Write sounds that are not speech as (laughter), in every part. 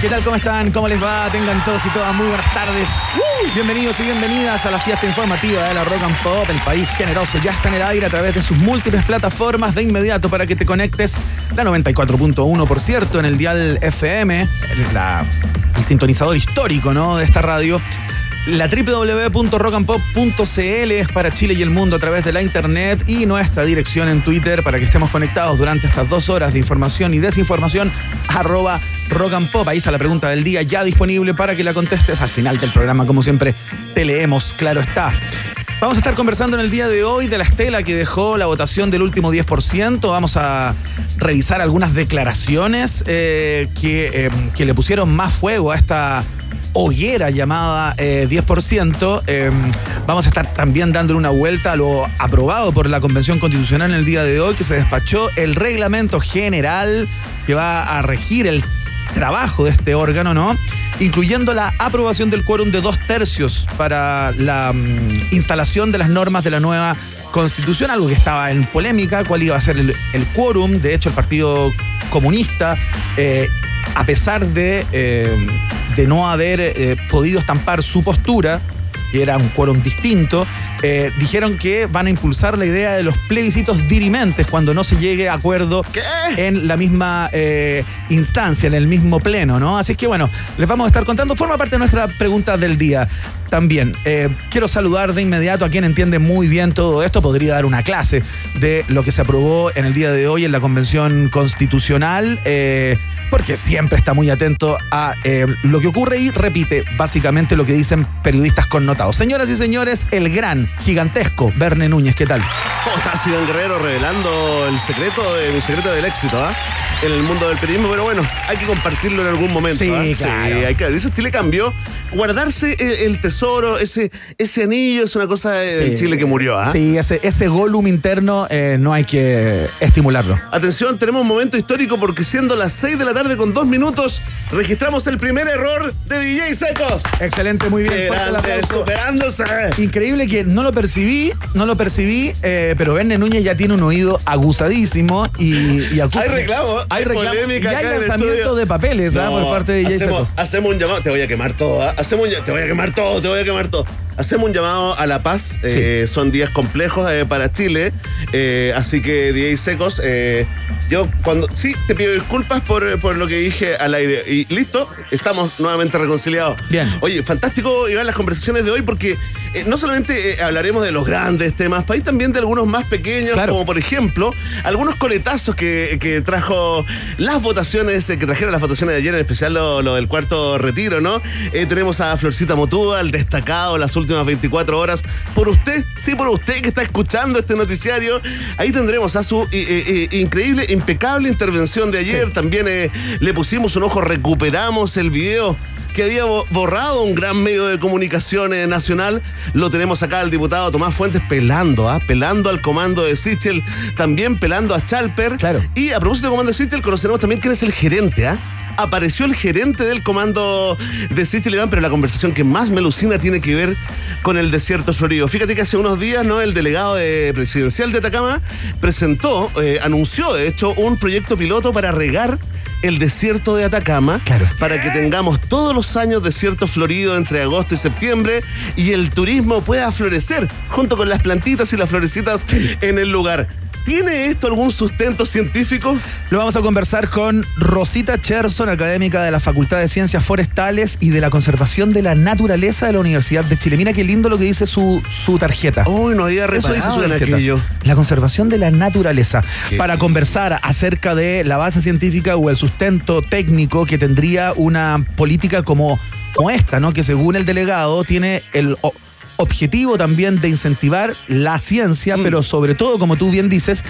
¿Qué tal? ¿Cómo están? ¿Cómo les va? Tengan todos y todas muy buenas tardes. Bienvenidos y bienvenidas a la fiesta informativa de la Rock and Pop, el país generoso. Ya está en el aire a través de sus múltiples plataformas de inmediato para que te conectes. La 94.1, por cierto, en el dial FM, la- el sintonizador histórico ¿no? de esta radio. La www.rockandpop.cl es para Chile y el mundo a través de la internet y nuestra dirección en Twitter para que estemos conectados durante estas dos horas de información y desinformación, arroba rock and pop. Ahí está la pregunta del día ya disponible para que la contestes al final del programa. Como siempre, te leemos, claro está. Vamos a estar conversando en el día de hoy de la estela que dejó la votación del último 10%. Vamos a revisar algunas declaraciones eh, que, eh, que le pusieron más fuego a esta hoguera llamada eh, 10%. Eh, vamos a estar también dándole una vuelta a lo aprobado por la Convención Constitucional en el día de hoy, que se despachó el reglamento general que va a regir el trabajo de este órgano, ¿no? Incluyendo la aprobación del quórum de dos tercios para la mm, instalación de las normas de la nueva constitución, algo que estaba en polémica, cuál iba a ser el, quórum. De hecho, el Partido Comunista, eh, a pesar de, eh, de no haber eh, podido estampar su postura, que era un quórum distinto, eh, dijeron que van a impulsar la idea de los plebiscitos dirimentes cuando no se llegue a acuerdo en la misma eh, instancia, en el mismo pleno, ¿no? Así es que bueno, les vamos a estar contando, forma parte de nuestra pregunta del día también. Eh, quiero saludar de inmediato a quien entiende muy bien todo esto, podría dar una clase de lo que se aprobó en el día de hoy en la Convención Constitucional. eh, porque siempre está muy atento a eh, lo que ocurre y repite básicamente lo que dicen periodistas connotados. Señoras y señores, el gran, gigantesco Verne Núñez, ¿qué tal? ¿Cómo estás, Iván Guerrero, revelando el secreto de mi secreto del éxito, ¿ah? En el mundo del periodismo, pero bueno, hay que compartirlo en algún momento. Sí, ¿ah? claro. hay que Eso Chile cambió. Guardarse el, el tesoro, ese, ese anillo, es una cosa del Sí. Chile que murió, ¿ah? Sí, ese, ese golum interno eh, no hay que estimularlo. Atención, tenemos un momento histórico porque siendo las 6 de la tarde con dos minutos, registramos el primer error de DJ Secos. Excelente, muy bien. Grande, superándose. Increíble que no lo percibí, no lo percibí, eh, pero Verne Núñez ya tiene un oído aguzadísimo y, y Hay reclamo, hay hay reclamo polémica y hay lanzamiento de papeles ¿ah? No, por parte de DJ hacemos, Secos. hacemos un llamado, te voy a quemar todo, ¿ah? hacemos un te voy a quemar todo, te voy a quemar todo. Hacemos un llamado a la paz, eh, son días complejos eh, para Chile, eh, así que DJ Secos, yo cuando sí te pido disculpas por, por lo que dije al aire y listo, estamos nuevamente reconciliados. Bien. Oye, fantástico Iván las conversaciones de hoy porque no solamente hablaremos de los grandes temas, pero hay también de algunos más pequeños, Claro. como por ejemplo algunos coletazos que, que trajo las votaciones, que trajeron las votaciones de ayer, en especial lo, lo del cuarto retiro, ¿no? Tenemos a Florcita Motúa, el destacado las últimas 24 horas. Por usted, sí, por usted que está escuchando este noticiario, ahí tendremos a su eh, eh, eh, increíble, impecable intervención de ayer. También eh, le pusimos un ojo, recuperamos el video que había bo- borrado un gran medio de comunicación eh, nacional. Lo tenemos acá al diputado Tomás Fuentes pelando, ¿ah? pelando al comando de Sichel, también pelando a Chalper. Claro. Y a propósito del comando de Sichel, conoceremos también quién es el gerente, ¿ah? Apareció el gerente del comando de Sichel Iván, pero la conversación que más me alucina tiene que ver con el desierto florido. Fíjate que hace unos días, ¿no? El delegado de- presidencial de Atacama presentó, eh, anunció de hecho, un proyecto piloto para regar el desierto de Atacama Claro. para que tengamos todos los años desierto florido entre agosto y septiembre y el turismo pueda florecer junto con las plantitas y las florecitas en el lugar. ¿Tiene esto algún sustento científico? Lo vamos a conversar con Rosita Cherson, académica de la Facultad de Ciencias Forestales y de la Conservación de la Naturaleza de la Universidad de Chile. Mira qué lindo lo que dice su, su tarjeta. Uy, no había Eso dice reparado su tarjeta. aquello. La conservación de la naturaleza. Qué para conversar acerca de la base científica o el sustento técnico que tendría una política como, como esta, ¿no? Que según el delegado tiene el objetivo también de incentivar la ciencia, Mm. pero sobre todo, como tú bien dices,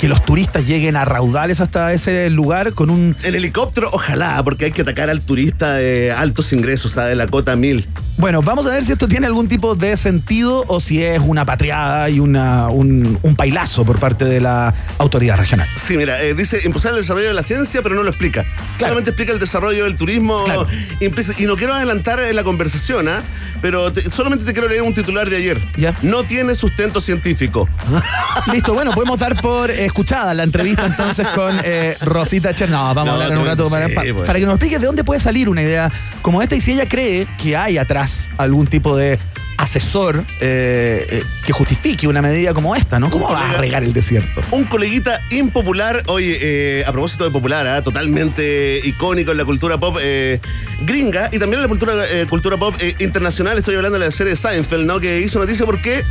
que los turistas lleguen a raudales hasta ese lugar con un En helicóptero, ojalá, porque hay que atacar al turista de altos ingresos, sea, de la cota 1000. Bueno, vamos a ver si esto tiene algún tipo de sentido o si es una patriada y una, un, un pailazo por parte de la autoridad regional. Sí, mira, eh, dice impulsar el desarrollo de la ciencia, pero no lo explica. Solamente explica el desarrollo del turismo. Claro. Y no quiero adelantar en la conversación, ¿ah? pero te- solamente te quiero leer un titular de ayer. Ya. No tiene sustento científico. (laughs) Listo, bueno, podemos dar por eh, escuchada la entrevista entonces con eh, Rosita Cher. No, vamos No, a hablar en un rato para, sí, pa- para que nos explique de dónde puede salir una idea como esta y si ella cree que hay atrás algún tipo de asesor eh, eh, que justifique una medida como esta, ¿no? ¿Cómo va a regar el desierto? Un coleguita impopular, oye, a propósito de popular, ¿ah? totalmente icónico en la cultura pop gringa y también en la cultura, cultura pop internacional. Estoy hablando de la serie Seinfeld, ¿no? Que hizo noticia porque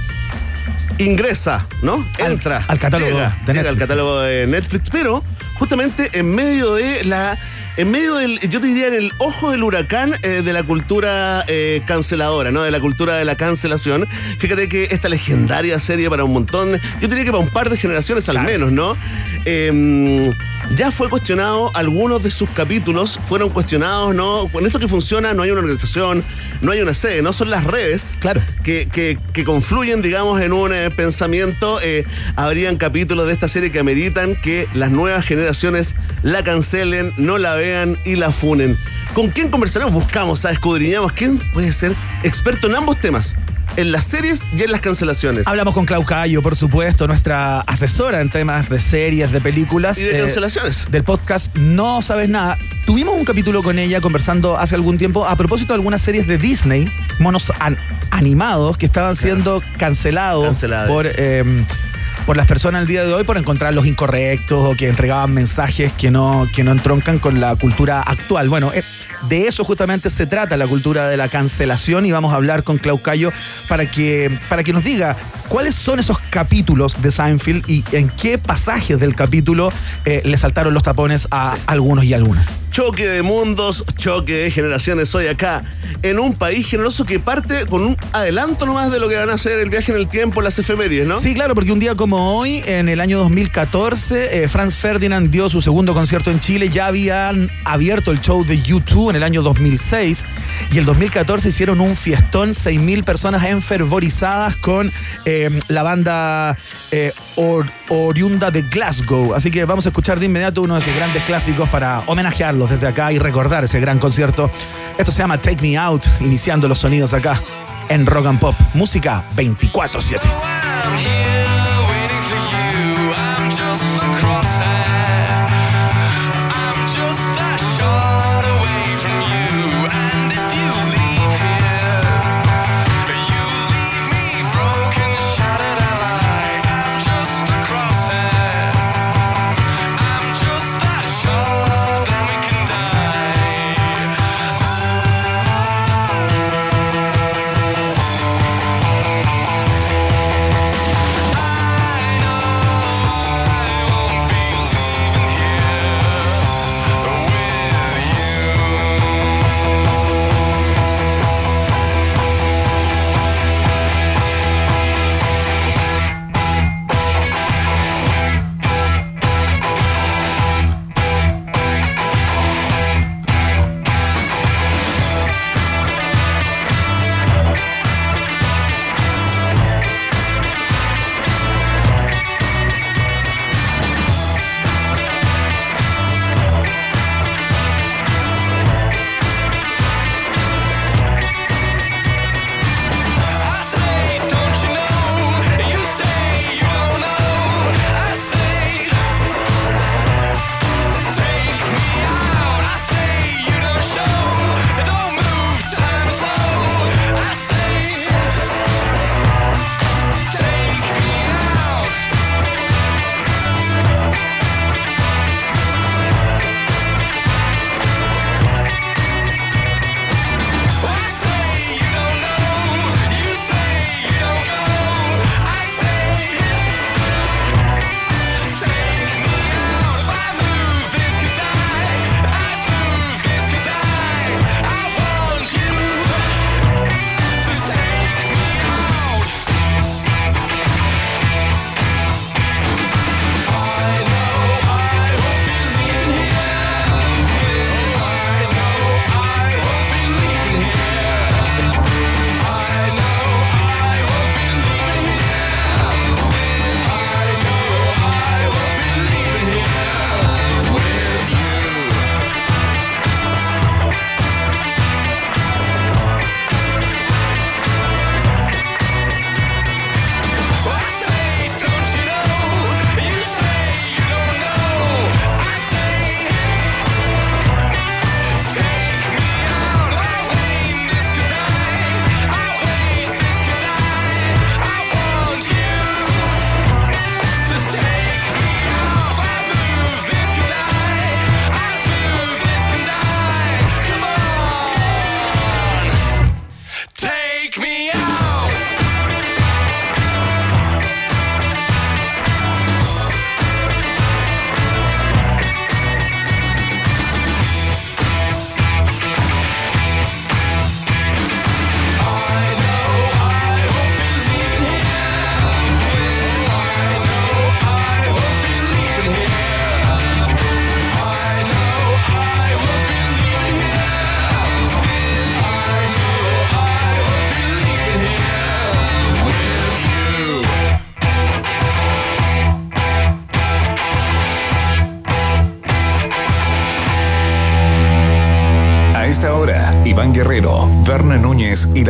ingresa, ¿no? Entra. al catálogo Llega, llega al catálogo de Netflix, pero justamente en medio de la. En medio del, yo te diría, en el ojo del huracán eh, de la cultura eh, canceladora, ¿no? De la cultura de la cancelación. Fíjate que esta legendaria serie para un montón, yo diría que para un par de generaciones al menos, ¿no? Eh, ya fue cuestionado, algunos de sus capítulos fueron cuestionados, ¿no? Con esto que funciona, no hay una organización, no hay una sede, no son las redes Claro. que, que- que confluyen, digamos, en un eh, pensamiento. eh, habrían capítulos de esta serie que ameritan que las nuevas generaciones la cancelen, no la vean y la funen. ¿Con quién conversaremos? Buscamos, ¿sabes? escudriñamos quién puede ser experto en ambos temas, en las series y en las cancelaciones. Hablamos con Clau Cayo, por supuesto, nuestra asesora en temas de series, de películas. Y de eh, cancelaciones. del podcast No Sabes Nada. Tuvimos un capítulo con ella conversando hace algún tiempo a propósito de algunas series de Disney, monos an- animados, que estaban siendo cancelados por, eh, por las personas el día de hoy por encontrar los incorrectos o que entregaban mensajes que no, que no entroncan con la cultura actual. Bueno, eh, de eso justamente se trata la cultura de la cancelación y vamos a hablar con Clau Cayo para que, para que nos diga cuáles son esos capítulos de Seinfeld y en qué pasajes del capítulo eh, le saltaron los tapones a algunos y algunas. Choque de mundos, choque de generaciones hoy acá, en un país generoso que parte con un adelanto nomás de lo que van a hacer el viaje en el tiempo, las efemérides, ¿no? Sí, claro, porque un día como hoy, en el año 2014, eh, Franz Ferdinand dio su segundo concierto en Chile. Ya habían abierto el show de U2 en el año 2006 y el 2014 hicieron un fiestón, 6.000 personas enfervorizadas con eh, la banda eh, or- oriunda de Glasgow. Así que vamos a escuchar de inmediato uno de sus grandes clásicos para desde acá y recordar ese gran concierto. Esto se llama Take Me Out, iniciando los sonidos acá en Rock and Pop. Música 24-7.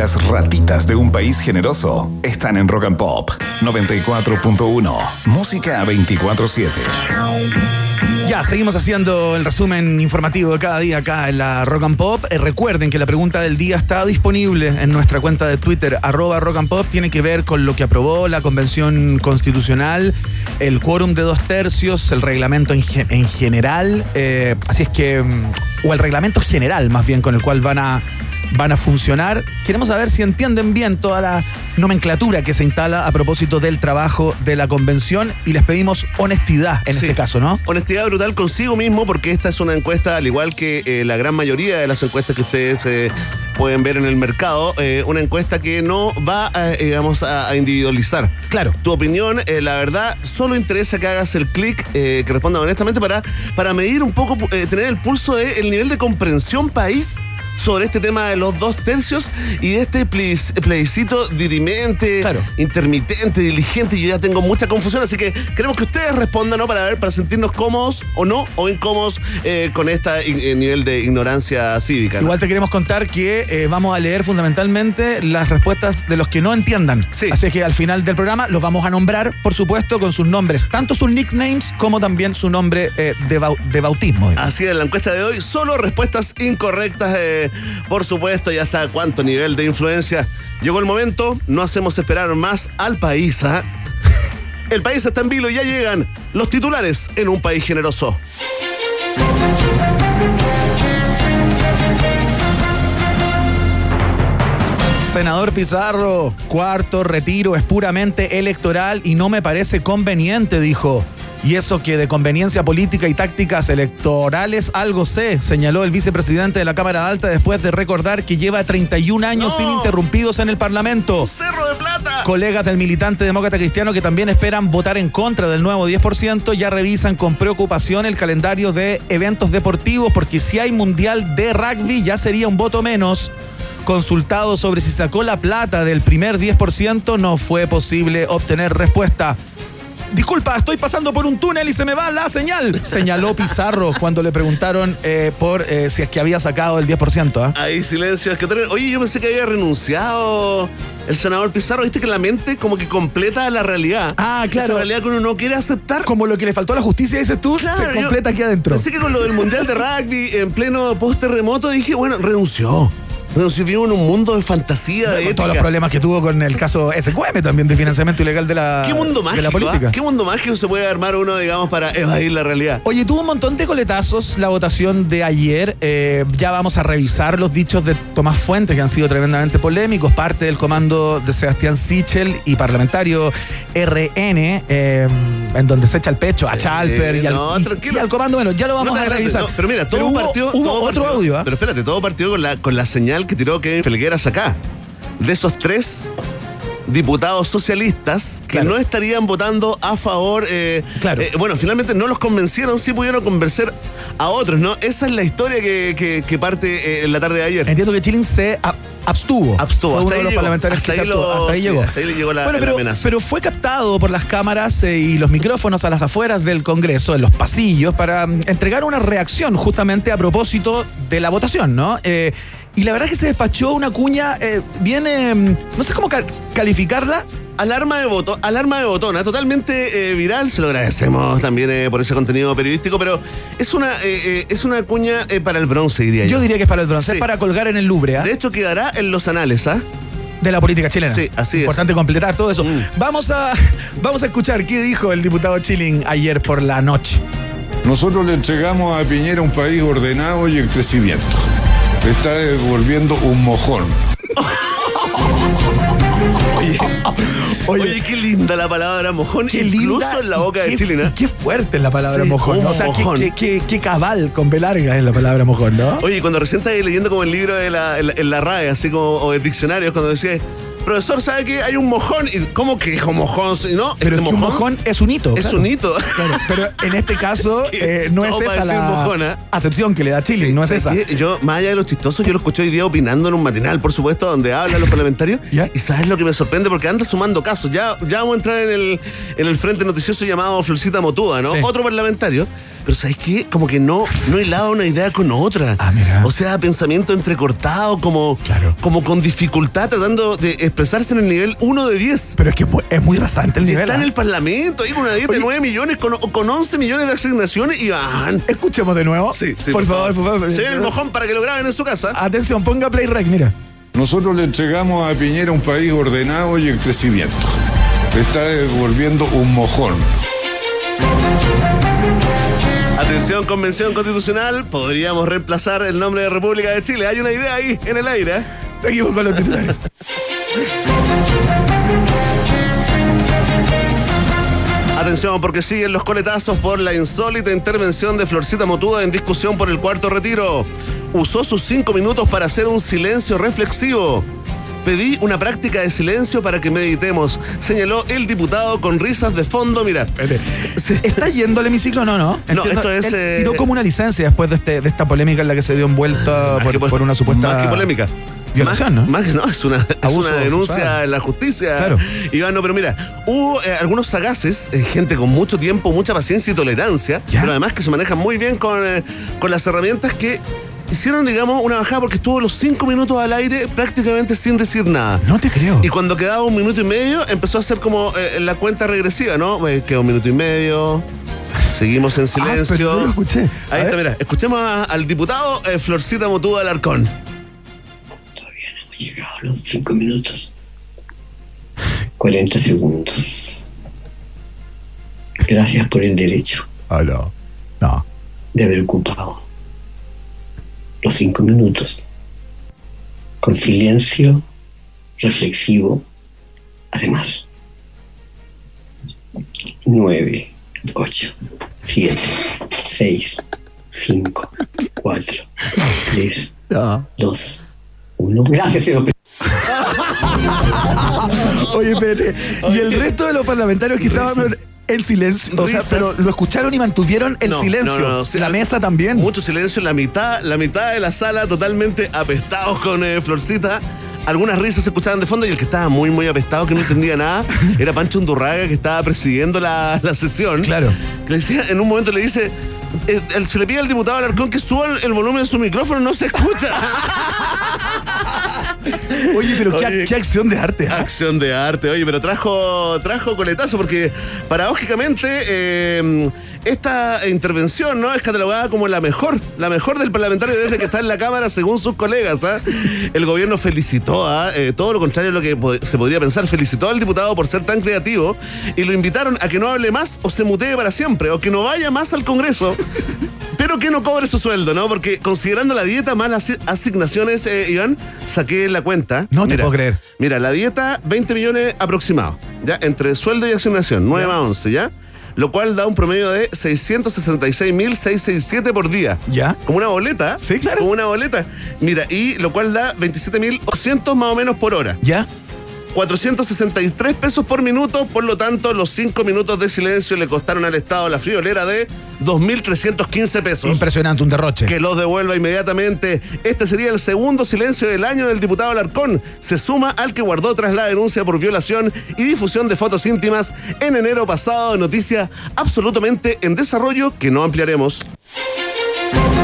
Las ratitas de un país generoso están en Rock and Pop 94.1. Música 24-7. Ya, seguimos haciendo el resumen informativo de cada día acá en la Rock and Pop. Eh, recuerden que la pregunta del día está disponible en nuestra cuenta de Twitter, arroba Rock and Pop. Tiene que ver con lo que aprobó la Convención Constitucional, el quórum de dos tercios, el reglamento en, ge- en general. eh, así es que, mm, o el reglamento general más bien con el cual van a van a funcionar. Queremos saber si entienden bien toda la nomenclatura que se instala a propósito del trabajo de la convención y les pedimos honestidad en Sí. este caso, ¿no? Honestidad brutal consigo mismo, porque esta es una encuesta, al igual que eh, la gran mayoría de las encuestas que ustedes eh, pueden ver en el mercado, eh, una encuesta que no va, a, digamos, a, individualizar. Claro. Tu opinión, eh, la verdad, solo interesa que hagas el clic, eh, que responda honestamente para, para medir un poco, tener el pulso del nivel de comprensión país sobre este tema de los dos tercios y de este plebis- plebiscito dirimente, Claro. intermitente, diligente. Yo ya tengo mucha confusión, así que queremos que ustedes respondan, ¿no? Para ver, para sentirnos cómodos o no, o incómodos eh, con este nivel de ignorancia cívica. ¿no? Igual te queremos contar que eh, vamos a leer fundamentalmente las respuestas de los que no entiendan. Sí. Así que al final del programa los vamos a nombrar, por supuesto, con sus nombres, tanto sus nicknames como también su nombre eh, de, bau- de bautismo. Así es, la encuesta de hoy, solo respuestas incorrectas, eh, por supuesto, ya está cuánto nivel de influencia. Llegó el momento, no hacemos esperar más al país. ¿ah? (laughs) El país está en vilo y ya llegan los titulares en un país generoso. Senador Pizarro, cuarto retiro es puramente electoral y no me parece conveniente, dijo. Y eso que de conveniencia política y tácticas electorales algo sé, señaló el vicepresidente de la Cámara Alta después de recordar que lleva 31 años No. ininterrumpidos en el Parlamento. Cerro de Plata. Colegas del militante demócrata cristiano que también esperan votar en contra del nuevo 10% ya revisan con preocupación el calendario de eventos deportivos porque si hay mundial de rugby ya sería un voto menos. Consultado sobre si sacó la plata del primer 10% no fue posible obtener respuesta. Disculpa, estoy pasando por un túnel y se me va la señal, señaló Pizarro cuando le preguntaron eh, por eh, si es que había sacado el 10%. ¿ah? Ahí silencio. Es que, oye, yo pensé que había renunciado el senador Pizarro. Viste que la mente como que completa la realidad. Ah, claro. Esa realidad que uno no quiere aceptar. Como lo que le faltó a la justicia, dices tú, Claro, se completa aquí adentro. Pensé que con lo del Mundial de Rugby en pleno post-terremoto dije, bueno, renunció. Renunció, vivo en un mundo de fantasía, de todos los problemas que tuvo con el caso SQM también de financiamiento ilegal de la, ¿Qué mundo de mágico? la política. ah? ¿Qué mundo mágico se puede armar uno, digamos, para evadir la realidad? Oye, tuvo un montón de coletazos la votación de ayer. Eh, ya vamos a revisar los dichos de Tomás Fuentes, que han sido tremendamente polémicos, parte del comando de Sebastián Sichel y parlamentario RN, eh, en donde se echa el pecho a Chalper y al, no, y- tranquilo. y al comando. Bueno, ya lo vamos No a revisar. no, pero mira, todo hubo- partió. Hubo todo otro partió- audio, ¿ah? Pero espérate, todo partió con la, con la señal que tiró Kevin Felgueras acá. De esos tres diputados socialistas que Claro. no estarían votando a favor. eh, Claro. eh, bueno, finalmente no los convencieron, sí pudieron convencer a otros, ¿no? Esa es la historia que, que- que parte eh, en la tarde de ayer. Entiendo que Chilling se ab- abstuvo. Abstuvo, Fue uno de los llegó. parlamentarios Hasta que se ahí abstuvo. lo- Hasta ahí sí, llegó. hasta ahí le llegó la- bueno, la pero, amenaza. pero fue captado por las cámaras eh, y los micrófonos a las afueras del Congreso, en los pasillos, para mm, entregar una reacción justamente a propósito de la votación, ¿no? Eh, y la verdad es que se despachó una cuña eh, bien, eh, no sé cómo ca- calificarla, Alarma de voto, alarma de botona, totalmente eh, viral, se lo agradecemos también eh, por ese contenido periodístico, pero es una, eh, eh, es una cuña eh, para el bronce, diría yo. yo diría que es para el bronce, Sí. es para colgar en el Louvre, ¿ah? De hecho, quedará en los anales, ¿ah? de la política chilena. Sí, así es. Importante completar todo eso. Mm. Vamos, a, (laughs) vamos a escuchar qué dijo el diputado Chilling ayer por la noche. Nosotros le entregamos a Piñera un país ordenado y en crecimiento. Le está devolviendo un mojón. Oye, qué linda la palabra mojón, Qué incluso linda en la boca de Chile, ¿no? Qué fuerte es la palabra Sí, mojón. O sea, qué- mojón. Qué, qué- qué cabal con B larga es la palabra mojón, ¿no? Oye, cuando recién estaba leyendo como el libro de la, en, la, en la RAE, así como, o el diccionario, cuando decía, profesor, ¿sabe que hay un mojón? Y, ¿Cómo que un mojón? ¿No? pero ese es que un mojón es un hito. es claro. un hito. (laughs) Claro, pero en este caso (laughs) eh, no es esa la mojón, ¿eh? acepción que le da Chile, Sí, no es ¿sabes esa. qué? Yo, más allá de lo chistoso, yo lo escuché hoy día opinando en un matinal, por supuesto, donde hablan los (laughs) parlamentarios. ¿Ya? Y sabes lo que me sorprende, porque anda sumando casos. Ya, ya vamos a entrar en el, en el frente noticioso llamado Florcita Motuda, ¿no? Sí. Otro parlamentario. Pero ¿sabes qué? Como que no, no hilaba una idea con otra. Ah, mira. O sea, pensamiento entrecortado, como, Claro. como con dificultad, tratando de expresarse en el nivel 1 de 10. Pero es que es muy- rasante el Y nivel. está en ¿ah? el Parlamento, ahí con una dieta de Oye. 9 millones, con, con 11 millones de asignaciones y van. Escuchemos de nuevo. Sí, sí, por, favor, por favor. Se viene el mojón para que lo graben en su casa. Atención, ponga play rec, mira. Nosotros le entregamos a Piñera un país ordenado y en crecimiento. Está devolviendo un mojón. Atención, convención constitucional. Podríamos reemplazar el nombre de República de Chile. Hay una idea ahí en el aire. ¿eh? Seguimos con los titulares. Atención, porque siguen los coletazos por la insólita intervención de Florcita Motuda en discusión por el cuarto retiro. Usó sus cinco minutos para hacer un silencio reflexivo. Pedí una práctica de silencio para que meditemos, señaló el diputado con risas de fondo. Mira, ¿Está yendo al hemiciclo? No, no. No, esto es, Él eh, tiró como una licencia después de, este- de esta polémica en la que se dio envuelta por, que pol- por una supuesta. Más que polémica. Violación, ¿no? Más que no, es una, es una denuncia sexual. en la justicia. Claro. Iván, no, pero mira, hubo eh, algunos sagaces, eh, gente con mucho tiempo, mucha paciencia y tolerancia, Ya. pero además que se manejan muy bien con, eh, con las herramientas que hicieron, digamos, una bajada porque estuvo los cinco minutos al aire prácticamente sin decir nada. No te creo. Y cuando quedaba un minuto y medio, empezó a hacer como eh, la cuenta regresiva, ¿no? Eh, queda un minuto y medio. Seguimos en Ah, silencio. pero no lo escuché. A Ahí está, mira. Escuchemos a- al diputado eh, Florcita Motuda Alarcón. Todavía no hemos llegado a los 5 minutos. 40 segundos. Gracias por el derecho Ah, no. No. de haber ocupado los 5 minutos con silencio reflexivo. Además, 9, 8, 7, 6, 5, 4, 3, No. 2, 1. Gracias, señor presidente. Oye, espérate. Y el resto de los parlamentarios que estaban En silencio. O sea, pero lo escucharon y mantuvieron el No, silencio. no, no, la mesa también. Mucho silencio, la mitad, la mitad de la sala totalmente apestados con eh, Florcita. Algunas risas se escuchaban de fondo y el que estaba muy, muy apestado, que no entendía nada, era Pancho Undurraga, que estaba presidiendo la, la sesión. Claro. Que le decía, en un momento le dice, eh, el- se le pide al diputado Alarcón que suba el, el volumen de su micrófono, no se escucha. (laughs) Oye, pero qué, Oye, qué acción de arte. ¿ah? Acción de arte, oye, pero trajo, trajo coletazo porque paradójicamente eh, esta intervención no es catalogada como la mejor, la mejor del parlamentario desde que está en la Cámara, según sus colegas. ¿ah? El gobierno felicitó a eh, todo lo contrario de lo que se podría pensar, felicitó al diputado por ser tan creativo y lo invitaron a que no hable más o se mutee para siempre o que no vaya más al Congreso. Pero que no cobre su sueldo, ¿no? Porque considerando la dieta más las asignaciones, eh, Iván, saqué la cuenta. No te puedo creer. Mira, la dieta, 20 millones aproximado, ¿ya? Entre sueldo y asignación, 9 más 11, ¿ya? Lo cual da un promedio de 666.667 por día. ¿Ya? Como una boleta. Sí, claro. Como una boleta. Mira, y lo cual da 27.800 más o menos por hora. ¿Ya? 463 pesos por minuto, por lo tanto, los 5 minutos de silencio le costaron al Estado la friolera de 2.315 pesos. Impresionante, un derroche. Que los devuelva inmediatamente. Este sería el segundo silencio del año del diputado Alarcón. Se suma al que guardó tras la denuncia por violación y difusión de fotos íntimas en enero pasado. Noticia absolutamente en desarrollo que no ampliaremos.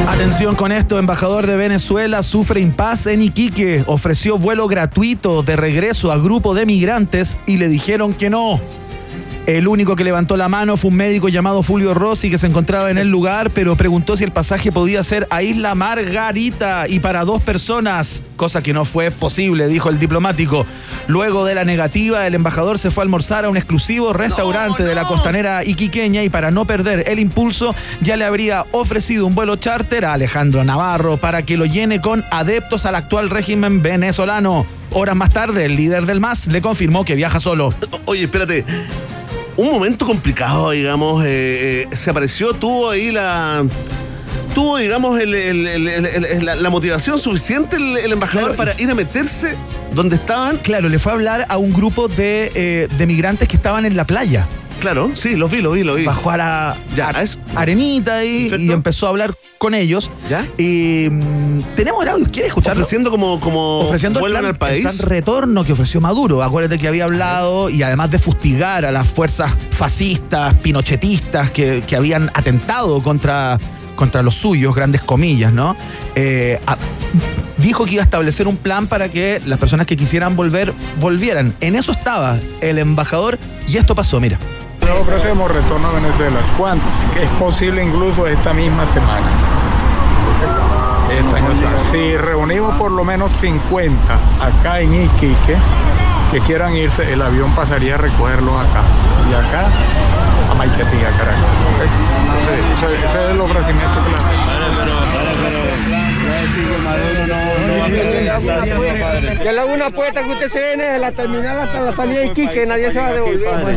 Atención con esto, embajador de Venezuela sufre impas en Iquique. Ofreció vuelo gratuito de regreso a grupo de migrantes y le dijeron que no. El único que levantó la mano fue un médico llamado Fulvio Rossi que se encontraba en el lugar, pero preguntó si el pasaje podía ser a Isla Margarita y para dos personas, cosa que no fue posible, dijo el diplomático. Luego de la negativa, el embajador se fue a almorzar a un exclusivo restaurante de la costanera iquiqueña y para no perder el impulso, ya le habría ofrecido un vuelo charter a Alejandro Navarro para que lo llene con adeptos al actual régimen venezolano. Horas más tarde, el líder del MAS le confirmó que viaja solo. Oye, espérate. Un momento complicado, digamos. eh, eh, se apareció, tuvo ahí la. Tuvo, digamos, el- la, la motivación suficiente el, embajador Claro, para ir a meterse donde estaban. Claro, le fue a hablar a un grupo de, eh, de migrantes que estaban en la playa. Claro, sí, los vi, los vi, los vi. Bajó a la Ya, a- es- arenita y empezó a hablar con ellos. ¿Ya? Y mm, tenemos el audio, ¿quieres escucharlo? Ofreciendo como, como ofreciendo el vuelvan plan, al país. el plan retorno que ofreció Maduro. Acuérdate que había hablado y además de fustigar a las fuerzas fascistas, pinochetistas que, que habían atentado contra, contra los suyos, grandes comillas, ¿no? Eh, a- dijo que iba a establecer un plan para que las personas que quisieran volver, volvieran. En eso estaba el embajador y esto pasó, mira. Le ofrecemos retorno a Venezuela. ¿Cuántos? Que es posible incluso esta misma semana. Esta misma semana. Si reunimos por lo menos 50 acá en Iquique que quieran irse, el avión pasaría a recogerlos acá. Y acá a Maiquetía, Caracas. ¿Ok? Entonces, ese, ese es el ofrecimiento que le hacemos. Yo le hago una apuesta que usted se viene de la terminal hasta la salida de Iquique, nadie se va a devolver.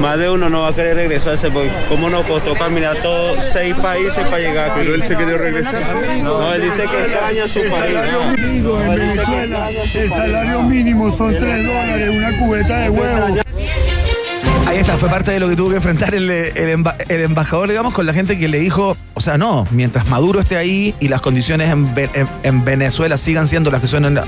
Más de uno no va a querer regresarse porque cómo nos costó caminar todos seis países para llegar aquí. Pero él se quería regresar. No, él dice que extraña su país. ¿no? en Venezuela el salario mínimo son 3 dólares, una cubeta de huevo. Ahí está, fue parte de lo que tuvo que enfrentar el, el emba- el embajador, digamos, con la gente que le dijo, o sea, no, mientras Maduro esté ahí y las condiciones en- en Venezuela sigan siendo las que son en la-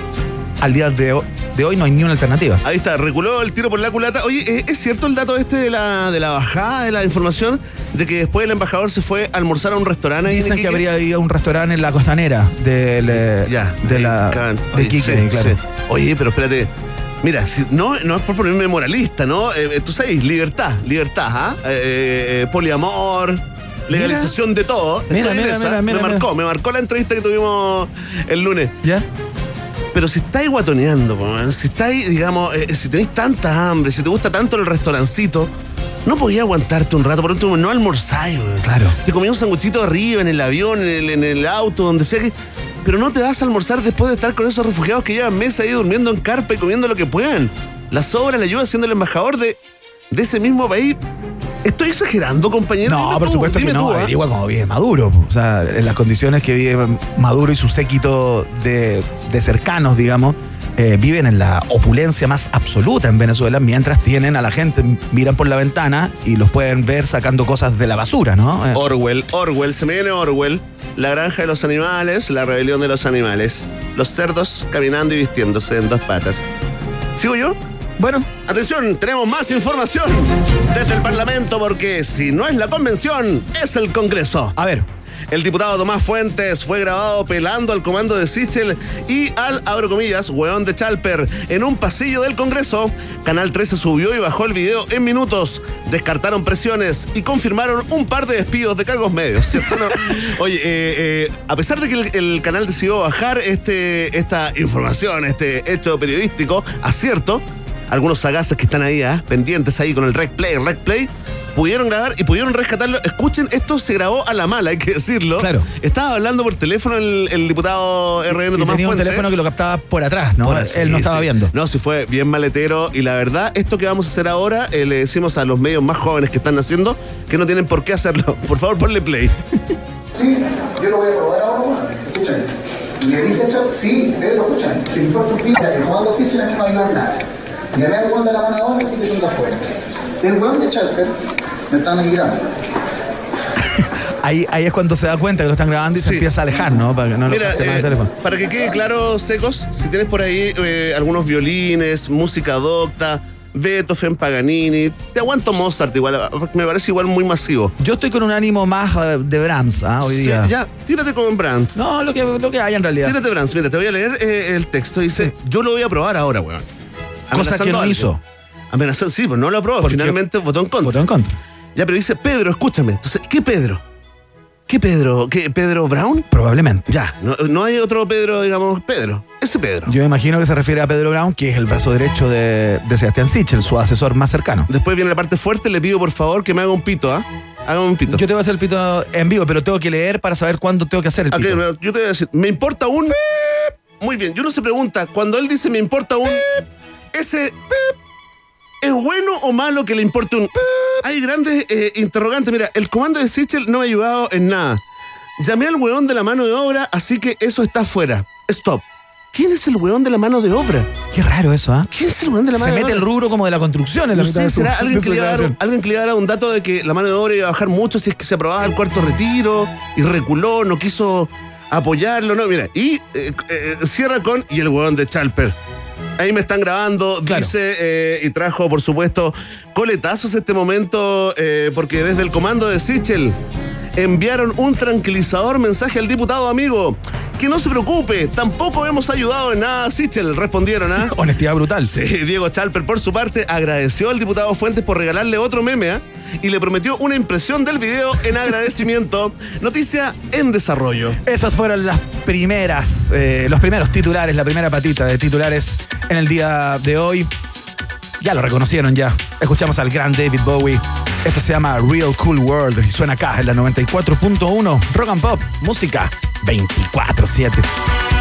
al día de, ho- de hoy, no hay ni una alternativa. Ahí está, reculó el tiro por la culata. Oye, ¿es, es cierto el dato este de la, de la bajada de la información? De que después el embajador se fue a almorzar a un restaurante Dicen que habría ido a un restaurante en la costanera del, eh, Ya, de la de Oye, Iquique, sí, claro. sí. Oye, pero espérate. Mira, si- no, no es por ponerme moralista, ¿no? Eh, eh, tú sabes, libertad, libertad, ¿ah? Eh, eh, poliamor, legalización de todo. Mira, mira, mira, mira, me marcó, me marcó la entrevista que tuvimos el lunes. ¿Ya? Pero si estáis guatoneando, si estáis, digamos, eh, si tenéis tanta hambre, si te gusta tanto el restaurancito, no podía aguantarte un rato, por último, no almorzáis. Claro. Te comías un sanguchito arriba, en el avión, en el, en el auto, donde sea que. Pero no te vas a almorzar después de estar con esos refugiados que llevan meses ahí durmiendo en carpa y comiendo lo que puedan. La sobra, la ayuda siendo el embajador de, de ese mismo país. ¿Estoy exagerando, compañero? No, Dime por tú, supuesto que no. tú, ¿ah? Averigua cómo vive Maduro. po. O sea, en las condiciones que vive Maduro y su séquito de, de cercanos, digamos, eh, viven en la opulencia más absoluta en Venezuela, mientras tienen a la gente, miran por la ventana y los pueden ver sacando cosas de la basura, ¿no? Eh, Orwell, Orwell, se me viene Orwell. La granja de los animales, la rebelión de los animales. Los cerdos caminando y vistiéndose en dos patas. ¿Sigo yo? Bueno, Atención, tenemos más información desde el Parlamento porque si no es la convención, es el Congreso. a ver. El diputado Tomás Fuentes fue grabado pelando al comando de Sichel y al, abro comillas, hueón de Chalper en un pasillo del Congreso. Canal 13 subió y bajó el video en minutos. Descartaron presiones y confirmaron un par de despidos de cargos medios. ¿cierto? No. (laughs) Oye, eh, eh, a pesar de que el, el canal decidió bajar este, esta información, este hecho periodístico, acierto, algunos sagaces que están ahí, ¿ah? pendientes ahí con el rec play, el rec play, pudieron grabar y pudieron rescatarlo. Escuchen, esto se grabó a la mala, hay que decirlo. Claro. Estaba hablando por teléfono el, el diputado RN Y Tomás tenía un teléfono que lo captaba por atrás, ¿no? Por Él así, no estaba sí. viendo. No, si fue bien maletero. Y la verdad, esto que vamos a hacer ahora, eh, le decimos a los medios más jóvenes que están haciendo que no tienen por qué hacerlo. (laughs) Por favor, ponle play. Sí, yo lo voy a probar ahora, escuchen. Y el sí, ustedes lo escuchan. Te importa un pito, el comando Sichel a mí no va a ayudar nada. Y a mí el weón de la mano ahora sí que tenga fuera. El weón de Chalper me están mirando. (laughs) Ahí, ahí es cuando se da cuenta que lo están grabando y se empieza a alejar, ¿no? Para que no lo Mira, más eh, el teléfono. para que quede claro, Secos, si tienes por ahí eh, algunos violines, música docta, Beethoven, Paganini, te aguanto Mozart igual, me parece igual muy masivo. Yo estoy con un ánimo más eh, de Brahms ¿ah? hoy Sí, día. ya, tírate con Brands. No, lo que, lo que hay en realidad. Tírate Brands. Mira, te voy a leer eh, el texto. Dice, yo lo voy a probar ahora, weón. Cosa que no hizo. Amenazó, sí, pero no lo aprobó. Porque Finalmente votó en contra. Votó en contra. Ya, pero dice, Pedro, escúchame. Entonces, ¿qué Pedro? ¿Qué Pedro? ¿Qué Pedro Brown? Probablemente. Ya, no, no hay otro Pedro, digamos, Pedro. Ese Pedro. Yo imagino que se refiere a Pedro Brown, que es el brazo derecho de, de Sebastián Sichel, su asesor más cercano. Después viene la parte fuerte, le pido por favor que me haga un pito, ¿ah? Hágame un pito. Yo te voy a hacer el pito en vivo, pero tengo que leer para saber cuándo tengo que hacer el Ok, pito. yo te voy a decir, me importa un... Muy bien, y uno se pregunta, cuando él dice me importa un... Ese... ¿Es bueno o malo que le importe un... Hay grandes eh, interrogantes. Mira, el comando de Sichel no me ha ayudado en nada. Llamé al hueón de la mano de obra, así que eso está fuera. Stop. ¿Quién es el weón de la mano de obra? Qué raro eso, ¿ah? ¿Quién es el weón de la Se mano de mete obra? el rubro como de la construcción en la No mitad sé, de su, ¿será alguien de que, le dar, alguien que le un dato de que la mano de obra iba a bajar mucho si es que se aprobaba el cuarto retiro y reculó, no quiso apoyarlo, no, mira, y eh, eh, cierra con y el huevón de Chalper. Ahí me están grabando, Claro. dice, eh, y trajo, por supuesto, coletazos este momento, eh, porque desde el comando de Sichel enviaron un tranquilizador mensaje al diputado amigo. Que no se preocupe, tampoco hemos ayudado en nada a Sichel, respondieron, ¿ah? (laughs) Honestidad brutal. Sí, Diego Chalper, por su parte, agradeció al diputado Fuentes por regalarle otro meme ¿ah? y le prometió una impresión del video en agradecimiento. (laughs) Noticia en desarrollo. Esas fueron las primeras, eh, los primeros titulares, la primera patita de titulares en el día de hoy. Ya lo reconocieron ya. Escuchamos al gran David Bowie. Esto se llama Real Cool World y suena acá en la 94.1 Rock and Pop, música 24/7.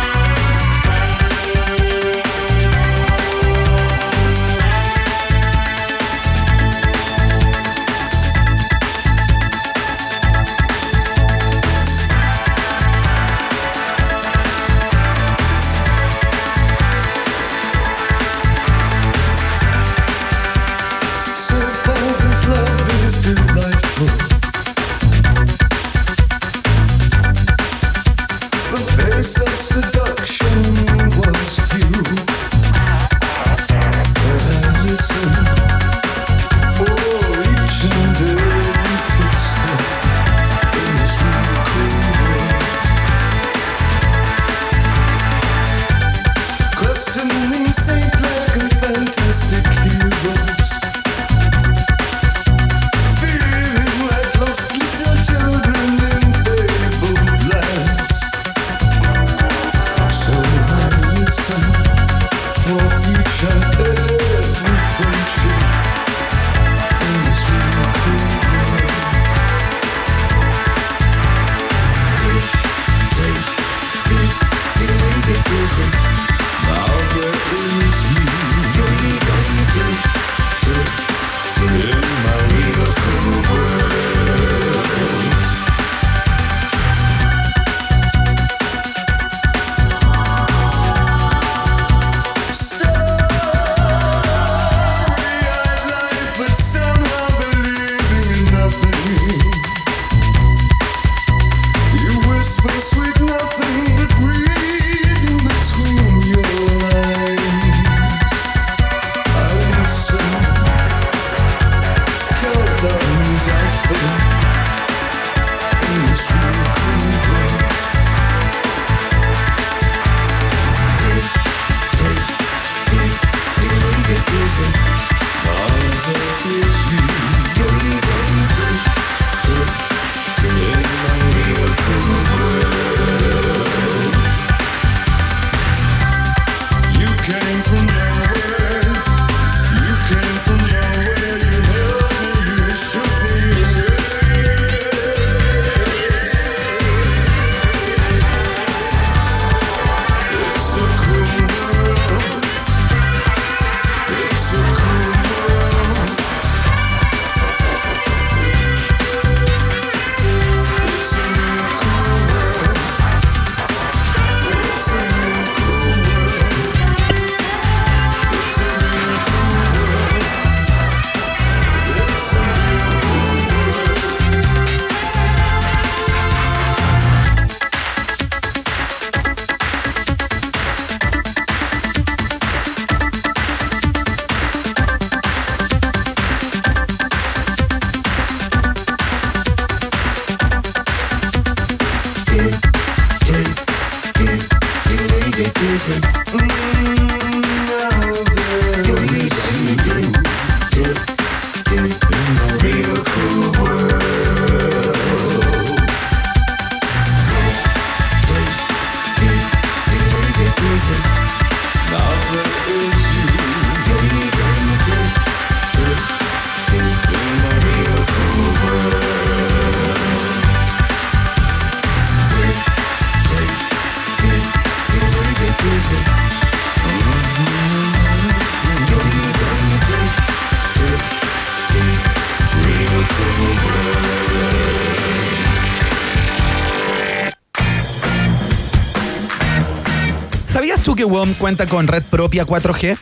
Cuenta con red propia 4G?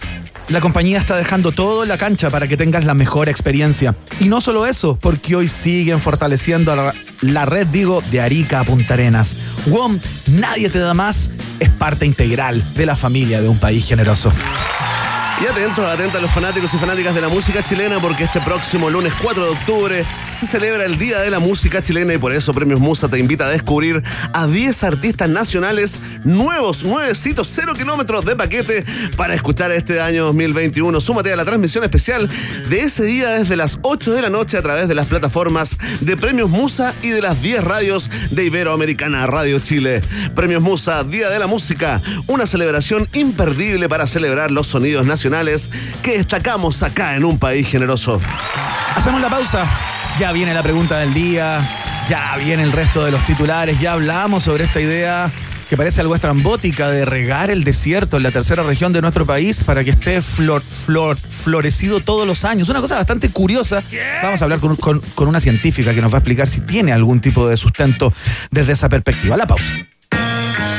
La compañía está dejando todo en la cancha para que tengas la mejor experiencia. Y no solo eso, porque hoy siguen fortaleciendo la, la red, digo, de Arica a Punta Arenas. WOM, nadie te da más, es parte integral de la familia de un país generoso. Y atentos, atentos a los fanáticos y fanáticas de la música chilena porque este próximo lunes 4 de octubre se celebra el Día de la Música Chilena y por eso Premios Musa te invita a descubrir a 10 artistas nacionales nuevos, nuevecitos, cero kilómetros de paquete para escuchar este año 2021. Súmate a la transmisión especial de ese día desde las 8 de la noche a través de las plataformas de Premios Musa y de las 10 radios de Iberoamericana Radio Chile. Premios Musa, Día de la Música, una celebración imperdible para celebrar los sonidos nacionales que destacamos acá en un país generoso. Hacemos la pausa. Ya viene la pregunta del día, ya viene el resto de los titulares, ya hablamos sobre esta idea que parece algo estrambótica de regar el desierto en la tercera región de nuestro país para que esté flor, flor, florecido todos los años. Una cosa bastante curiosa. Vamos a hablar con, con- con una científica que nos va a explicar si tiene algún tipo de sustento desde esa perspectiva. La pausa.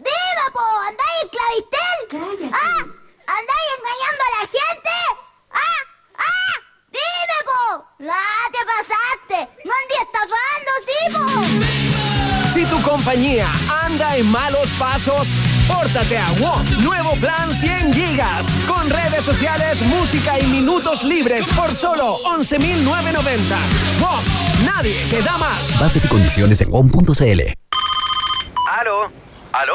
¡Viva, po! ¿Andáis en Clavistel? ¡Ah! ¿Andáis engañando a la gente? ¡Ah! ¡Ah! ¡Dime, po! ¡Ah, te pasaste! ¡No andí estafando, sí, po! Si tu compañía anda en malos pasos, pórtate a WOM. Nuevo plan 100 gigas. Con redes sociales, música y minutos libres por solo 11.990. WOM. Nadie te da más. Bases y condiciones en WOM.cl. ¿Aló? ¿Aló?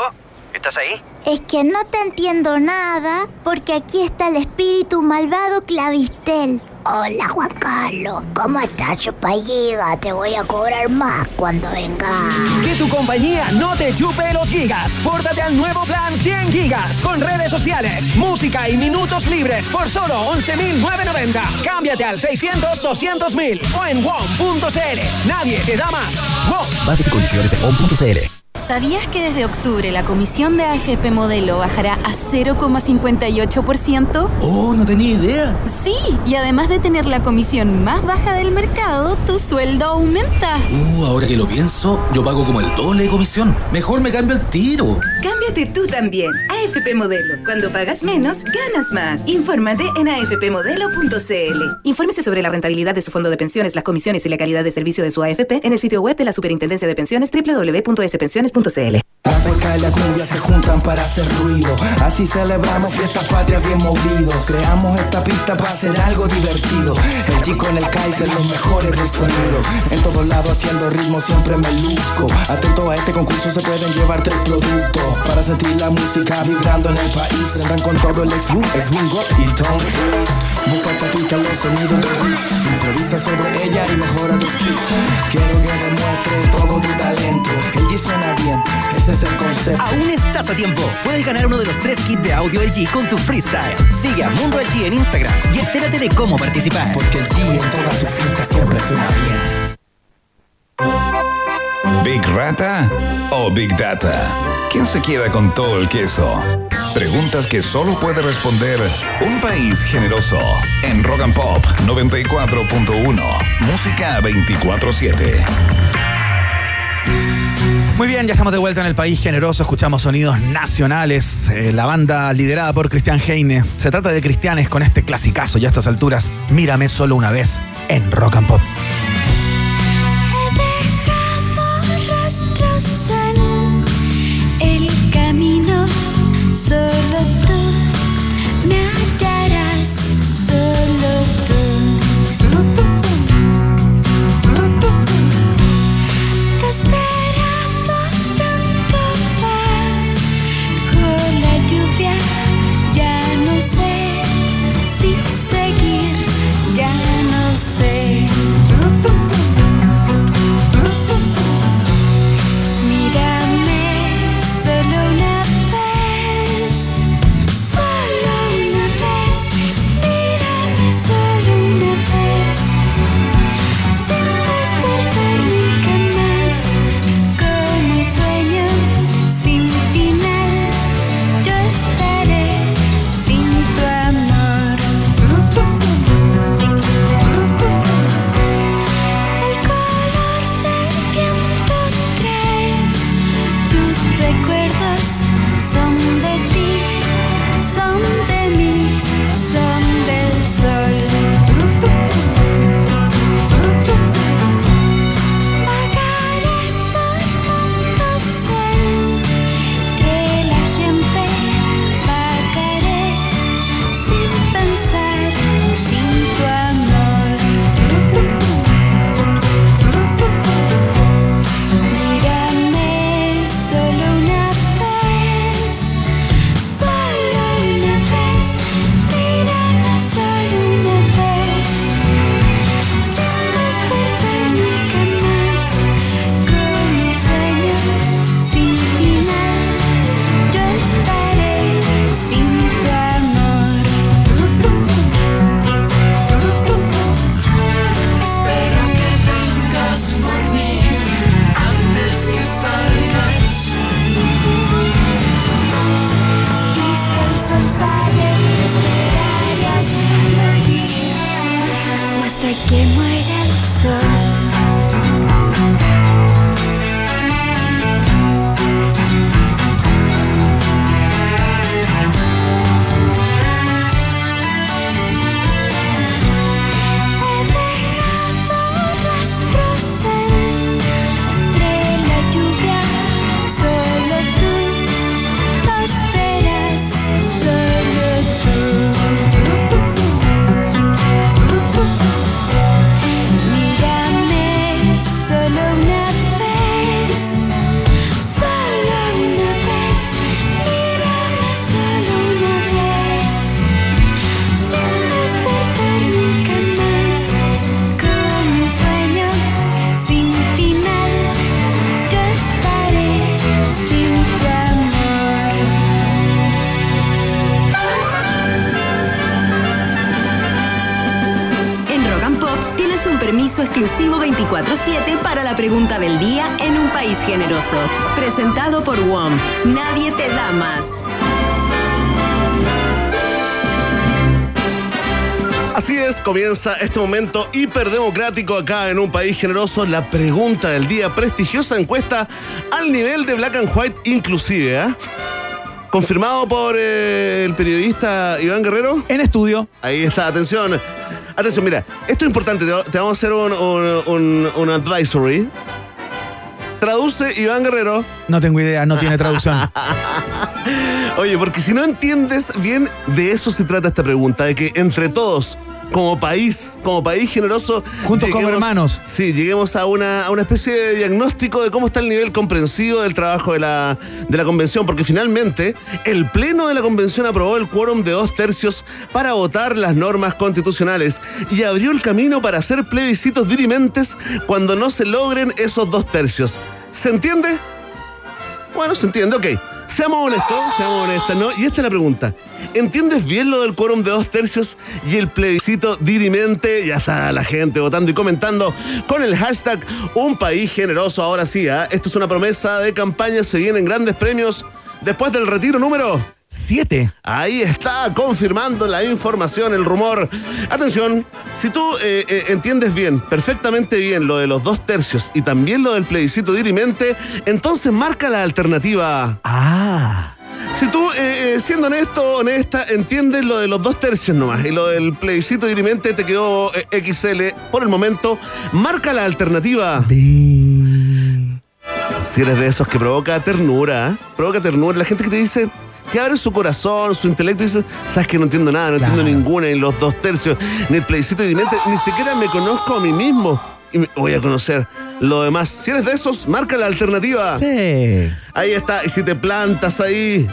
¿Estás ahí? Es que no te entiendo nada, porque aquí está el espíritu malvado Clavistel. Hola, Juan Carlos. ¿Cómo estás, chupalliga? Te voy a cobrar más cuando venga. Que tu compañía no te chupe los gigas. Pórtate al nuevo plan 100 gigas. Con redes sociales, música y minutos libres por solo 11.990. Cámbiate al 600-200.000 o en WOM.cl. Nadie te da más. WOM. Bases y condiciones en WOM.cl. ¿Sabías que desde octubre la comisión de AFP Modelo bajará a 0,58%? Oh, no tenía idea. Sí, y además de tener la comisión más baja del mercado, tu sueldo aumenta. Uh, ahora que lo pienso, yo pago como el doble de comisión. Mejor me cambio el tiro. Cámbiate tú también. AFP Modelo. Cuando pagas menos, ganas más. Infórmate en afpmodelo.cl. Infórmese sobre la rentabilidad de su fondo de pensiones, las comisiones y la calidad de servicio de su AFP en el sitio web de la Superintendencia de Pensiones www.spensiones.cl. La polka y la cumbia se juntan para hacer ruido. Así celebramos fiestas patrias bien movidos. Creamos esta pista para hacer algo divertido. El chico en el Kaiser, los mejores del sonido. En todos lados haciendo ritmo siempre me luzco. Atento a este concurso se pueden llevar tres productos. Para sentir la música vibrando en el país. Prendan con todo el ex ex bingo y free. Busca esta pista los sonidos de. Improvisa sobre ella y mejora tus skills. Quiero que demuestres todo tu talento. El G suena bien, ese es el concepto. Aún estás a tiempo. Puedes ganar uno de los tres kits de audio LG con tu freestyle. Sigue a Mundo LG en Instagram y entérate de cómo participar. Porque el G en todas tus fiestas siempre suena bien. ¿Big Rata o Big Data? ¿Quién se queda con todo el queso? Preguntas que solo puede responder un país generoso en Rock and Pop 94.1. Música 24-7. Muy bien, ya estamos de vuelta en el país generoso, escuchamos sonidos nacionales, eh, la banda liderada por Cristian Heine. Se trata de Cristianes con este clasicazo ya a estas alturas, Mírame solo una vez en Rock and Pop. Presentado por WOM. Nadie te da más. Así es, comienza este momento hiperdemocrático acá en un país generoso. La pregunta del día, prestigiosa encuesta al nivel de Black and White inclusive, ¿eh? Confirmado por eh, el periodista Iván Guerrero. En estudio. Ahí está, atención. Atención, mira, esto es importante, te, va- te vamos a hacer un, un- un- un advisory. Traduce Iván Guerrero. No tengo idea, no tiene traducción. (laughs) Oye, porque si no entiendes bien, de eso se trata esta pregunta, de que entre todos, como país, como país generoso, Juntos como hermanos. Sí, lleguemos a una, a una especie de diagnóstico de cómo está el nivel comprensivo del trabajo de la, de la convención, porque finalmente el Pleno de la convención aprobó el quórum de dos tercios para votar las normas constitucionales y abrió el camino para hacer plebiscitos dirimentes cuando no se logren esos dos tercios. ¿Se entiende? Bueno, se entiende, ok. Seamos honestos, seamos honestas, ¿no? Y esta es la pregunta. ¿Entiendes bien lo del quórum de dos tercios y el plebiscito dirimente? Ya está la gente votando y comentando con el hashtag Un País Generoso. Ahora sí, ¿ah? esto es una promesa de campaña, se vienen grandes premios después del retiro número... Siete. Ahí está, confirmando la información, el rumor. Atención, si tú eh, eh, entiendes bien, perfectamente bien lo de los dos tercios y también lo del plebiscito dirimente, entonces marca la alternativa. Ah. Si tú, eh, eh, siendo honesto, honesta, entiendes lo de los dos tercios nomás y lo del plebiscito dirimente te quedó XL por el momento, marca la alternativa. Si eres de esos que provoca ternura, ¿eh? provoca ternura, la gente que te dice que abre su corazón, su intelecto y dice, sabes que no entiendo nada, no entiendo ninguna, ni los dos tercios, ni el plebiscito dirimente, ni siquiera me conozco a mí mismo. Y me voy a conocer lo demás. Si eres de esos, marca la alternativa. Sí. Ahí está. Y si te plantas ahí,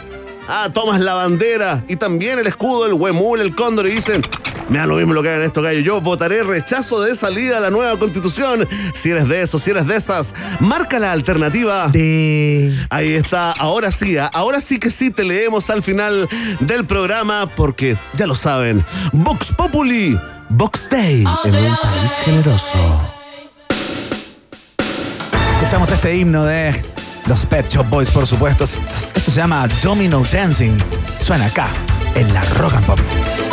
ah, tomas la bandera y también el escudo, el huemul, el cóndor y dicen, me da lo mismo lo que hagan estos gallos. Yo votaré rechazo de salida a la nueva constitución. Si eres de esos, si eres de esas, marca la alternativa. De. Ahí está. Ahora sí, ah, ahora sí que sí te leemos al final del programa porque ya lo saben. Vox Populi, Vox Day en un país generoso. Escuchamos este himno de los Pet Shop Boys, por supuesto. Esto se llama Domino Dancing. Suena acá, en la Rock and Pop.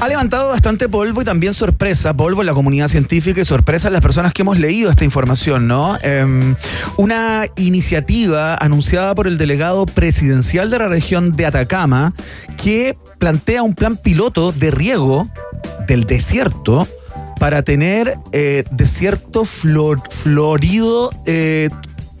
Ha levantado bastante polvo y también sorpresa, polvo en la comunidad científica y sorpresa en las personas que hemos leído esta información, ¿no? Em, una iniciativa anunciada por el delegado presidencial de la región de Atacama que plantea un plan piloto de riego del desierto para tener eh, desierto flor- florido eh,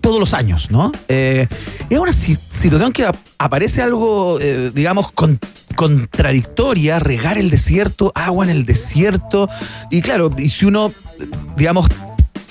todos los años, ¿no? Eh, es una si- situación que ap- aparece algo, digamos, con- contradictoria, regar el desierto, agua en el desierto, y claro, y si uno, digamos,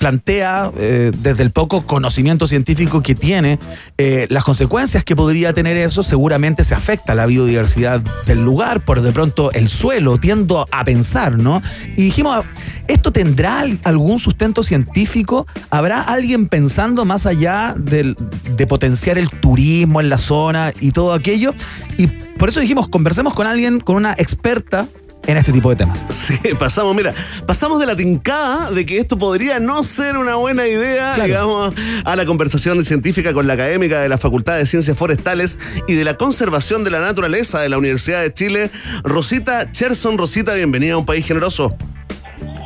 plantea eh, desde el poco conocimiento científico que tiene eh, las consecuencias que podría tener eso, seguramente se afecta la biodiversidad del lugar, por de pronto el suelo, tiendo a pensar, ¿no? Y dijimos, ¿esto tendrá al- algún sustento científico? ¿Habrá alguien pensando más allá de potenciar el turismo en la zona y todo aquello? Y por eso dijimos, conversemos con alguien, con una experta en este tipo de temas. Sí, pasamos, mira, pasamos de la tincada de que esto podría no ser una buena idea, digamos, a la conversación científica con la académica de la Facultad de Ciencias Forestales y de la Conservación de la Naturaleza de la Universidad de Chile, Rosita Cherson. Rosita, bienvenida a un país generoso.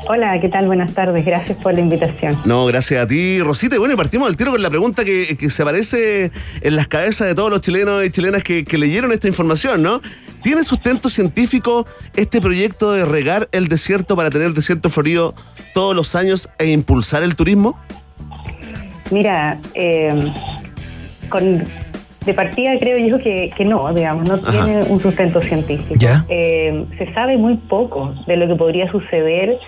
Hola, ¿qué tal? Buenas tardes. Gracias por la invitación. No, gracias a ti, Rosita. Y bueno, y partimos al tiro con la pregunta que, que se aparece en las cabezas de todos los chilenos y chilenas que, que leyeron esta información, ¿no? ¿Tiene sustento científico este proyecto de regar el desierto para tener desierto florido todos los años e impulsar el turismo? Mira, eh, con, de partida creo yo que, que no, digamos, no Ajá. tiene un sustento científico. Ya. Eh, se sabe muy poco de lo que podría suceder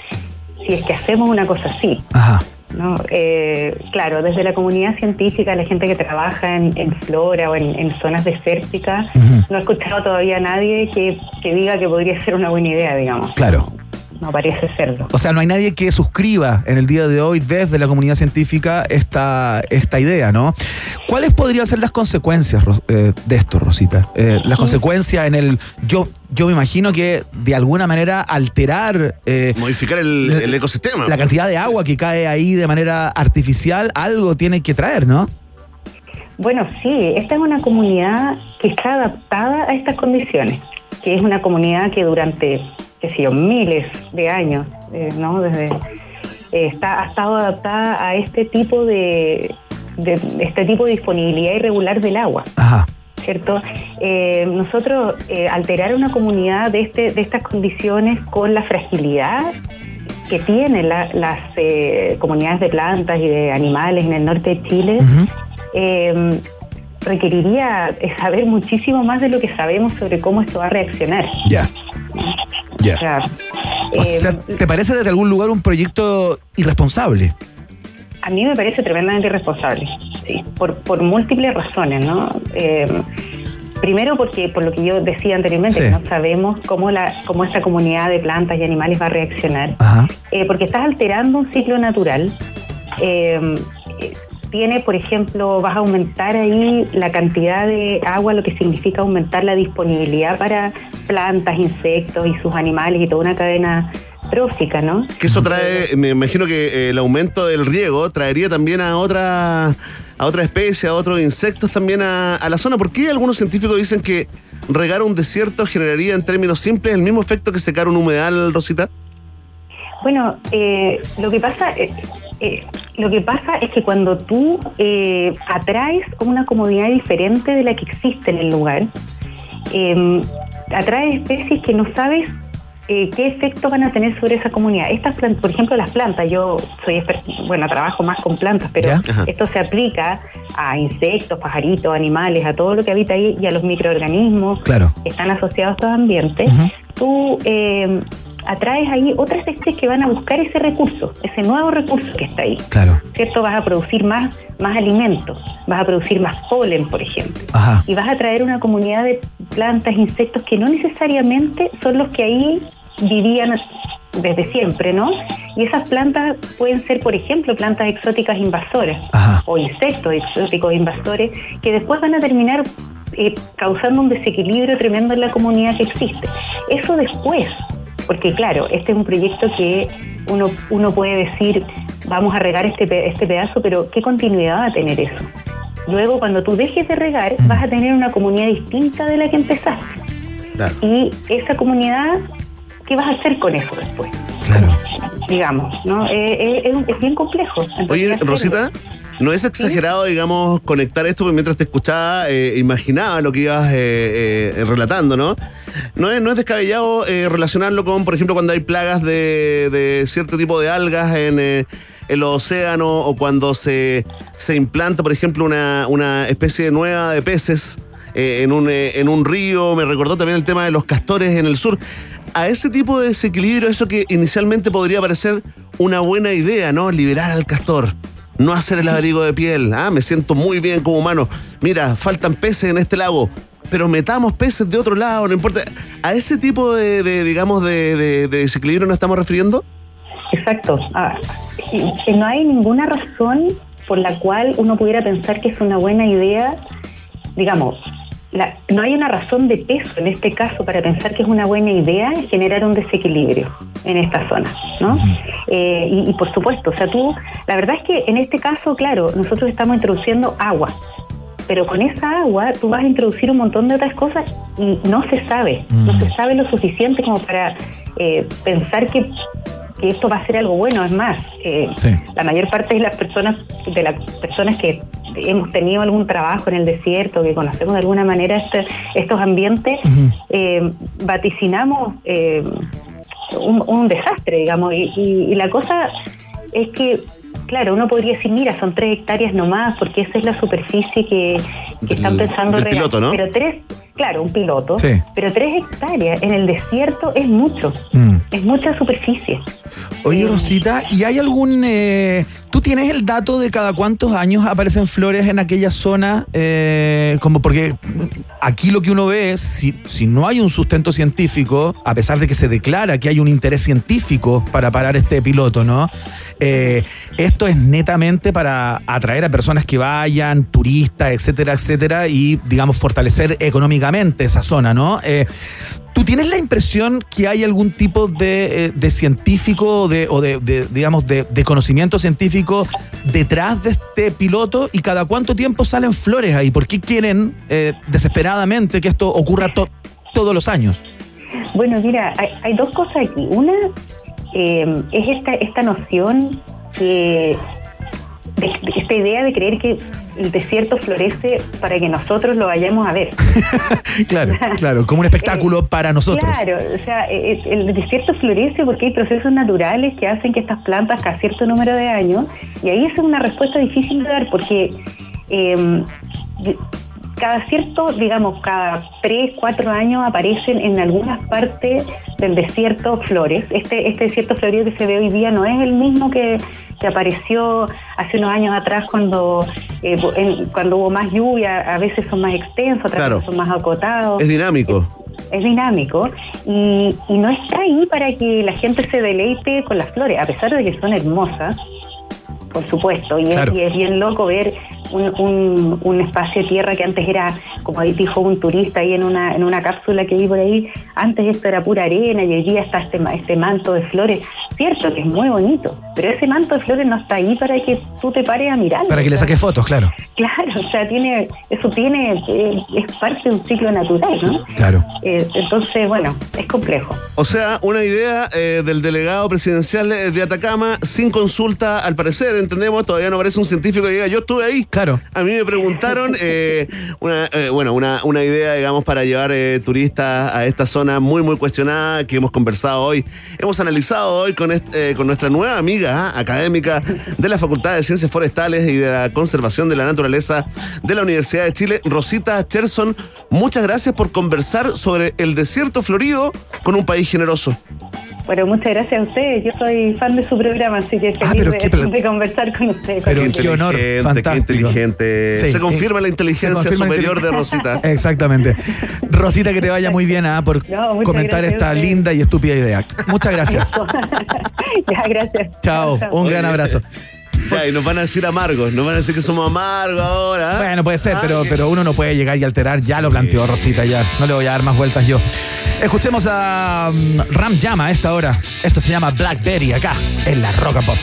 si es que hacemos una cosa así. Ajá. ¿No? Eh, claro, desde la comunidad científica, la gente que trabaja en, en flora o en, en zonas desérticas, no he escuchado todavía a nadie que, que diga que podría ser una buena idea, digamos. Claro. No parece serlo. O sea, no hay nadie que suscriba en el día de hoy desde la comunidad científica esta, esta idea, ¿no? ¿Cuáles podrían ser las consecuencias eh, de esto, Rosita? Eh, las consecuencias en el... Yo, yo me imagino que de alguna manera alterar... eh, Modificar el, el ecosistema. la cantidad de agua que cae ahí de manera artificial, algo tiene que traer, ¿no? Bueno, sí, esta es una comunidad que está adaptada a estas condiciones, que es una comunidad que durante, qué sé yo, miles de años, eh, ¿no? Desde, eh, está, ha estado adaptada a este tipo de, de este tipo de disponibilidad irregular del agua. ¿Cierto? Eh, nosotros eh, alterar una comunidad de, este, de estas condiciones con la fragilidad que tienen la- las eh, comunidades de plantas y de animales en el norte de Chile, eh, requeriría eh, saber muchísimo más de lo que sabemos sobre cómo esto va a reaccionar. Ya. Ya. O sea, eh, ¿te parece desde algún lugar un proyecto irresponsable? a mí me parece tremendamente irresponsable, sí, por, por múltiples razones, ¿no? Eh, primero porque, por lo que yo decía anteriormente, Sí. que no sabemos cómo, la, cómo esta comunidad de plantas y animales va a reaccionar. Eh, porque estás alterando un ciclo natural. Tiene, por ejemplo, vas a aumentar ahí la cantidad de agua, lo que significa aumentar la disponibilidad para plantas, insectos y sus animales y toda una cadena trófica, ¿no? Que eso trae, me imagino que eh, el aumento del riego traería también a otra, a otra especie, a otros insectos también a, a la zona. ¿Por qué algunos científicos dicen que regar un desierto generaría en términos simples el mismo efecto que secar un humedal, Rosita? Bueno, eh, lo que pasa, eh, eh, lo que pasa es que cuando tú eh, atraes una comunidad diferente de la que existe en el lugar, eh, atraes especies que no sabes eh, qué efecto van a tener sobre esa comunidad. Estas plantas, por ejemplo, las plantas, yo soy bueno, trabajo más con plantas, pero Ya. Esto se aplica a insectos, pajaritos, animales, a todo lo que habita ahí y a los microorganismos Claro. que están asociados a estos ambientes. Tú eh, atraes ahí otras especies que van a buscar ese recurso, ese nuevo recurso que está ahí. Claro. ¿Cierto? Vas a producir más, más alimentos, vas a producir más polen, por ejemplo. Ajá. Y vas a traer una comunidad de plantas, insectos que no necesariamente son los que ahí vivían desde siempre, ¿no? Y esas plantas pueden ser, por ejemplo, plantas exóticas invasoras o insectos exóticos invasores que después van a terminar eh, causando un desequilibrio tremendo en la comunidad que existe. Eso después, porque claro, este es un proyecto que uno, uno puede decir, vamos a regar este, este pedazo, pero ¿qué continuidad va a tener eso? Luego, cuando tú dejes de regar, vas a tener una comunidad distinta de la que empezaste. Y esa comunidad, ¿qué vas a hacer con eso después? Claro. Digamos, ¿no? Eh, eh, es, un- es bien complejo. Oye, Rosita, ¿no es exagerado, digamos, conectar esto? Porque mientras te escuchaba, eh, imaginaba lo que ibas eh, eh, relatando, ¿no? No es, no es descabellado eh, relacionarlo con, por ejemplo, cuando hay plagas de, de cierto tipo de algas en, en los océanos o cuando se, se implanta, por ejemplo, una, una especie nueva de peces en, un, en un río. Me recordó también el tema de los castores en el sur. A ese tipo de desequilibrio, eso que inicialmente podría parecer una buena idea, ¿no? Liberar al castor. No hacer el abrigo de piel. Ah, me siento muy bien como humano. Mira, faltan peces en este lago. Pero metamos peces de otro lado, no importa. ¿A ese tipo de, de, digamos, de, de- de desequilibrio nos estamos refiriendo? Exacto. Ah, que no hay ninguna razón por la cual uno pudiera pensar que es una buena idea, digamos, la- no hay una razón de peso en este caso para pensar que es una buena idea generar un desequilibrio en esta zona, ¿no? Eh, y, y por supuesto, o sea, tú, la verdad es que en este caso, claro, nosotros estamos introduciendo agua, pero con esa agua tú vas a introducir un montón de otras cosas y no se sabe, no se sabe lo suficiente como para eh, pensar que, que esto va a ser algo bueno. Es más, eh, la mayor parte de las personas, de las personas que hemos tenido algún trabajo en el desierto, que conocemos de alguna manera este- estos ambientes, eh, vaticinamos eh, un, un desastre, digamos, y, y- y la cosa es que Claro, uno podría decir, mira, son tres hectáreas nomás, porque esa es la superficie que, que están pensando regar. piloto, ¿no? Pero tres, claro, un piloto, Sí. pero tres hectáreas en el desierto es mucho, Mm. es mucha superficie. Oye, Rosita, ¿y hay algún... eh, ¿Tú tienes el dato de cada cuántos años aparecen flores en aquella zona? Eh, como porque aquí lo que uno ve es, si, si no hay un sustento científico, a pesar de que se declara que hay un interés científico para parar este piloto, ¿no? Eh, esto es netamente para atraer a personas que vayan, turistas, etcétera, etcétera, y, digamos, fortalecer económicamente esa zona, ¿no? Eh, ¿Tú tienes la impresión que hay algún tipo de, eh, científico o de, digamos, de, conocimiento científico detrás de este piloto y cada cuánto tiempo salen flores ahí? ¿Por qué quieren desesperadamente que esto ocurra to- todos los años? Bueno, mira, hay dos cosas aquí. Una eh, es esta, esta noción que esta idea de creer que el desierto florece para que nosotros lo vayamos a ver. (laughs) Claro, claro, como un espectáculo para nosotros. Claro, o sea, eh, eh, el desierto florece porque hay procesos naturales que hacen que estas plantas cada cierto número de años, y ahí es una respuesta difícil de dar porque eh, cada cierto, digamos, cada tres, cuatro años aparecen en algunas partes del desierto flores. Este, este desierto florido que se ve hoy día no es el mismo que, que apareció hace unos años atrás cuando, eh, en- cuando hubo más lluvia, a veces son más extensos, otras Claro. veces son más acotados Es dinámico. es dinámico y, y no está ahí para que la gente se deleite con las flores, a pesar de que son hermosas, por supuesto, y, es- y es, bien loco ver un, un- un espacio de tierra que antes era, como ahí dijo un turista ahí en una, en una cápsula que vi por ahí, antes esto era pura arena y hoy día está este, ma- este manto de flores, cierto que es muy bonito, pero ese manto de flores no está ahí para que tú te pares a mirar. Para que le saques fotos, claro. Claro, o sea, tiene, eso tiene, es parte de un ciclo natural, ¿no? Claro. Eh, entonces, bueno, es complejo. O sea, una idea eh, del delegado presidencial de Atacama sin consulta, al parecer, entendemos, todavía no aparece un científico que diga, yo estuve ahí. A mí me preguntaron, eh, una, eh, bueno, una, idea, digamos, para llevar eh, turistas a esta zona muy, muy cuestionada que hemos conversado hoy. Hemos analizado hoy con, con nuestra nueva amiga ah, académica de la Facultad de Ciencias Forestales y de la Conservación de la Naturaleza de la Universidad de Chile, Rosita Cherson. Muchas gracias por conversar sobre el desierto florido con un país generoso. Bueno, muchas gracias a ustedes. Yo soy fan de su programa, así que feliz Ah, pero de, de conversar con ustedes. Pero qué honor, Qué fantástico. inteligente. Sí. Se confirma la inteligencia confirma la superior de. Rosita. (laughs) Exactamente. Rosita, que te vaya muy bien ah, por No, comentar esta linda y estúpida idea. Muchas gracias. (laughs) ya, gracias. Chao, un gran abrazo. Ya, y nos van a decir amargos, nos van a decir que somos amargos ahora. ¿ah? Bueno, puede ser, pero, pero uno no puede llegar y alterar. Ya lo planteó Rosita, ya. No le voy a dar más vueltas yo. Escuchemos a mm, Ram Llama a esta hora. Esto se llama Blackberry acá, en la Rock and Pop.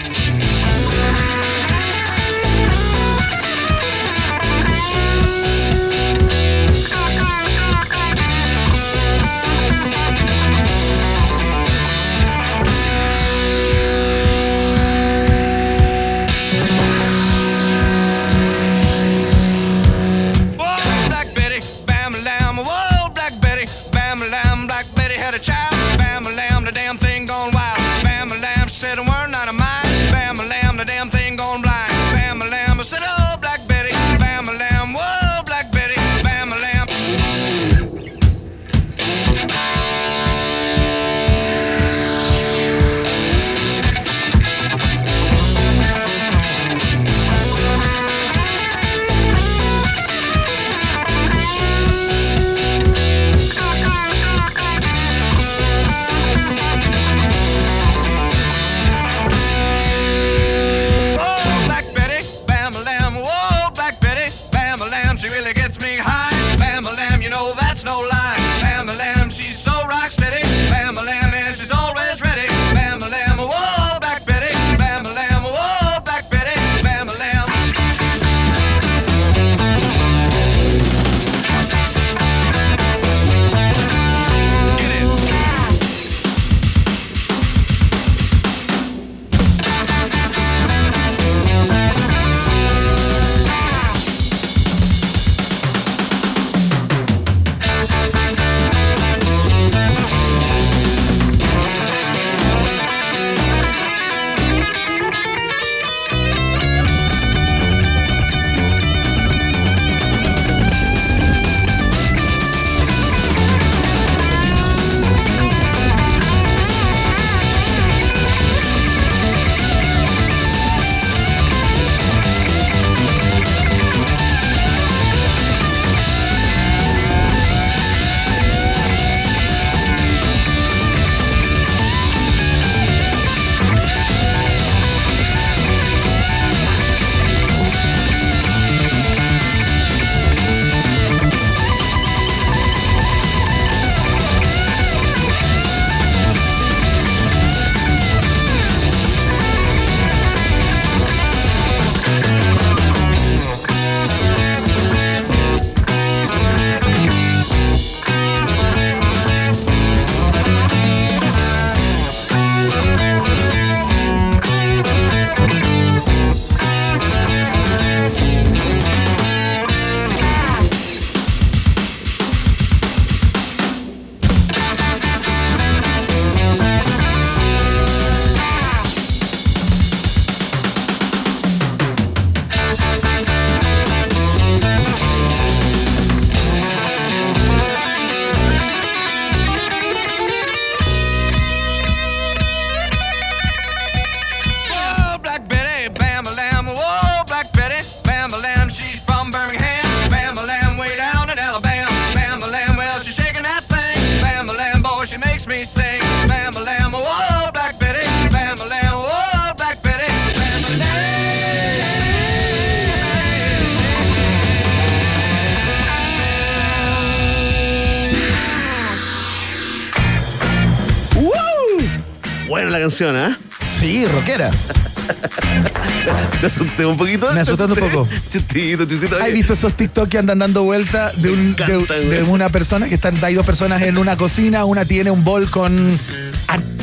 ¿Te asusté un poquito? Me asusté un poco. (laughs) Chistito, chistito. ¿Has visto esos TikTok que andan dando vueltas de, un- de- una persona que están, hay dos personas en una cocina, una tiene un bol con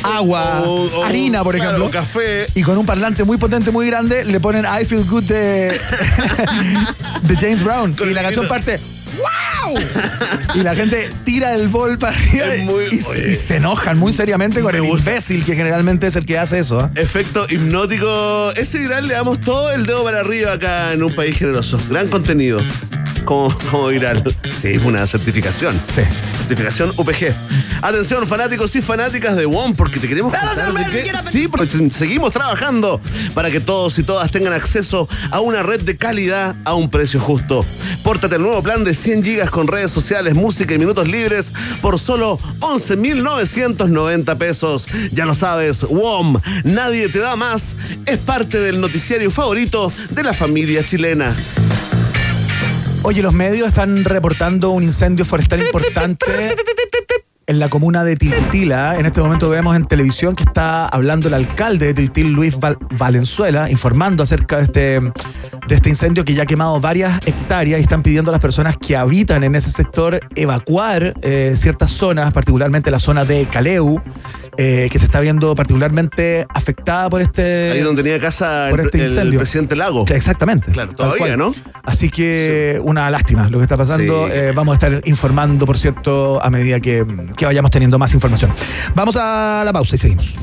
agua, O- o- harina, por claro, ejemplo, café. y con un parlante muy potente, muy grande, le ponen I Feel Good de, (laughs) de James Brown. Con y la canción parte ¡Wow! Y la gente tira el bol para arriba muy- y, y se enojan muy seriamente con el gusta. imbécil que generalmente es el que hace eso. ¿ah? Efecto hipnótico. Ese viral le damos todo el dedo para arriba acá en un país generoso. Gran contenido. Como, como viral. Sí, una certificación. Sí. certificación UPG. Atención, fanáticos y fanáticas de WOM, porque te queremos contar de que- Sí, porque seguimos trabajando para que todos y todas tengan acceso a una red de calidad a un precio justo. Pórtate el nuevo plan de 100 gigas con redes sociales, música y minutos libres por solo 11.990 pesos. Ya lo sabes, WOM, nadie te da más, es parte del noticiario favorito de la familia chilena. Oye, los medios están reportando un incendio forestal importante en la comuna de Tiltila. En este momento vemos en televisión que está hablando el alcalde de Tiltil, Luis Val- Valenzuela, informando acerca de este, de este incendio que ya ha quemado varias hectáreas y están pidiendo a las personas que habitan en ese sector evacuar eh, ciertas zonas, particularmente la zona de Caleu, eh, que se está viendo particularmente afectada por este... Ahí donde tenía casa por el, este el incendio. presidente Lago. Exactamente. Claro, todavía. ¿no? Así que una lástima lo que está pasando. Sí. Eh, vamos a estar informando, por cierto, a medida que, que vayamos teniendo más información. Vamos a la pausa y seguimos.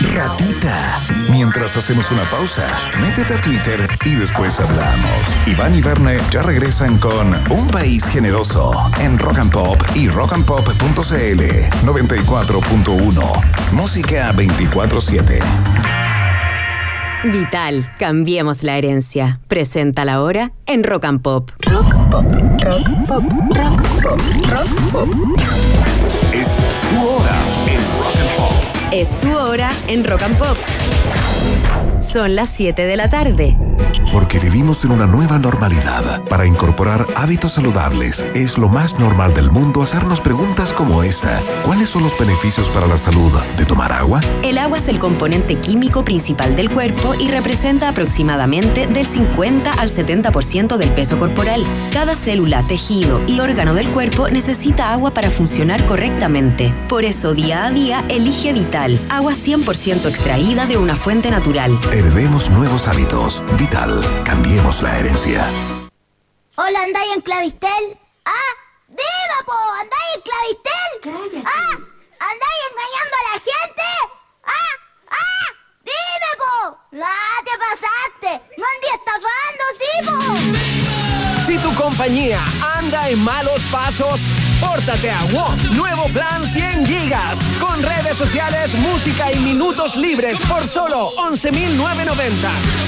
Ratita. Mientras hacemos una pausa, métete a Twitter y después hablamos. Iván y Verne ya regresan con Un País Generoso en Rock and Pop y rockandpop.cl 94.1. Música 24-7. Vital, cambiemos la herencia. Presenta la hora en Rock and Pop. Rock pop, rock pop, rock pop, rock pop. Es tu hora Es tu hora en Rock and Pop. Son las 7 de la tarde. Porque vivimos en una nueva normalidad. Para incorporar hábitos saludables, es lo más normal del mundo hacernos preguntas como esta. ¿Cuáles son los beneficios para la salud de tomar agua? El agua es el componente químico principal del cuerpo y representa aproximadamente del 50 al 70% del peso corporal. Cada célula, tejido y órgano del cuerpo necesita agua para funcionar correctamente. Por eso día a día elige Vital, agua 100% extraída de una fuente natural. Heredemos nuevos hábitos. Vital. Cambiemos la herencia. Hola, ¿andáis en Clavistel? ¡Ah! ¡Viva, po! ¿Andáis en Clavistel? ¡Ah! ¿Andáis engañando a la gente? ¡Ah! ¡Ah! ¡Dime, po! ¡Ah, te pasaste! ¡No andé estafando, sí, po! Si tu compañía anda en malos pasos, pórtate a WOM. Nuevo plan 100 gigas. Con redes sociales, música y minutos libres por solo 11.990.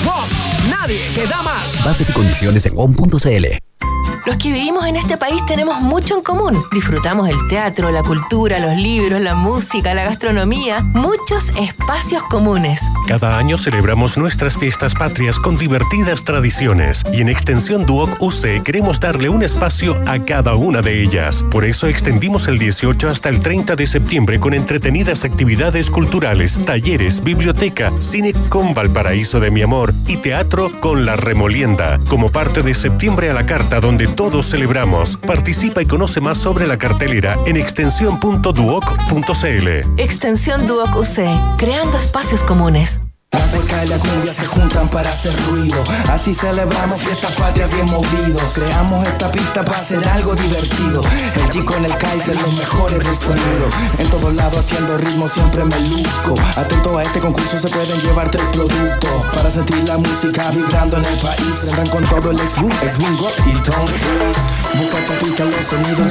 WOM. Nadie te da más. Bases y condiciones en WOM.cl. Los que vivimos en este país tenemos mucho en común. Disfrutamos el teatro, la cultura, los libros, la música, la gastronomía, muchos espacios comunes. Cada año celebramos nuestras fiestas patrias con divertidas tradiciones y en Extensión Duoc UC queremos darle un espacio a cada una de ellas. Por eso extendimos el 18 hasta el 30 de septiembre con entretenidas actividades culturales, talleres, biblioteca, cine con Valparaíso de mi amor y teatro con La Remolienda, como parte de Septiembre a la Carta donde todos celebramos. Participa y conoce más sobre la cartelera en extensión.duoc.cl. Extensión Duoc UC, creando espacios comunes. La pesca y la cumbia se juntan para hacer ruido. Así celebramos fiestas patrias bien movidos. Creamos esta pista para hacer algo divertido. El chico en el Kaiser, los mejores del sonido. En todos lados haciendo ritmo siempre me luzco. Atento a este concurso se pueden llevar tres productos. Para sentir la música vibrando en el país. Prendan con todo el ex boom, ex bingo y don't. Busca los sonidos.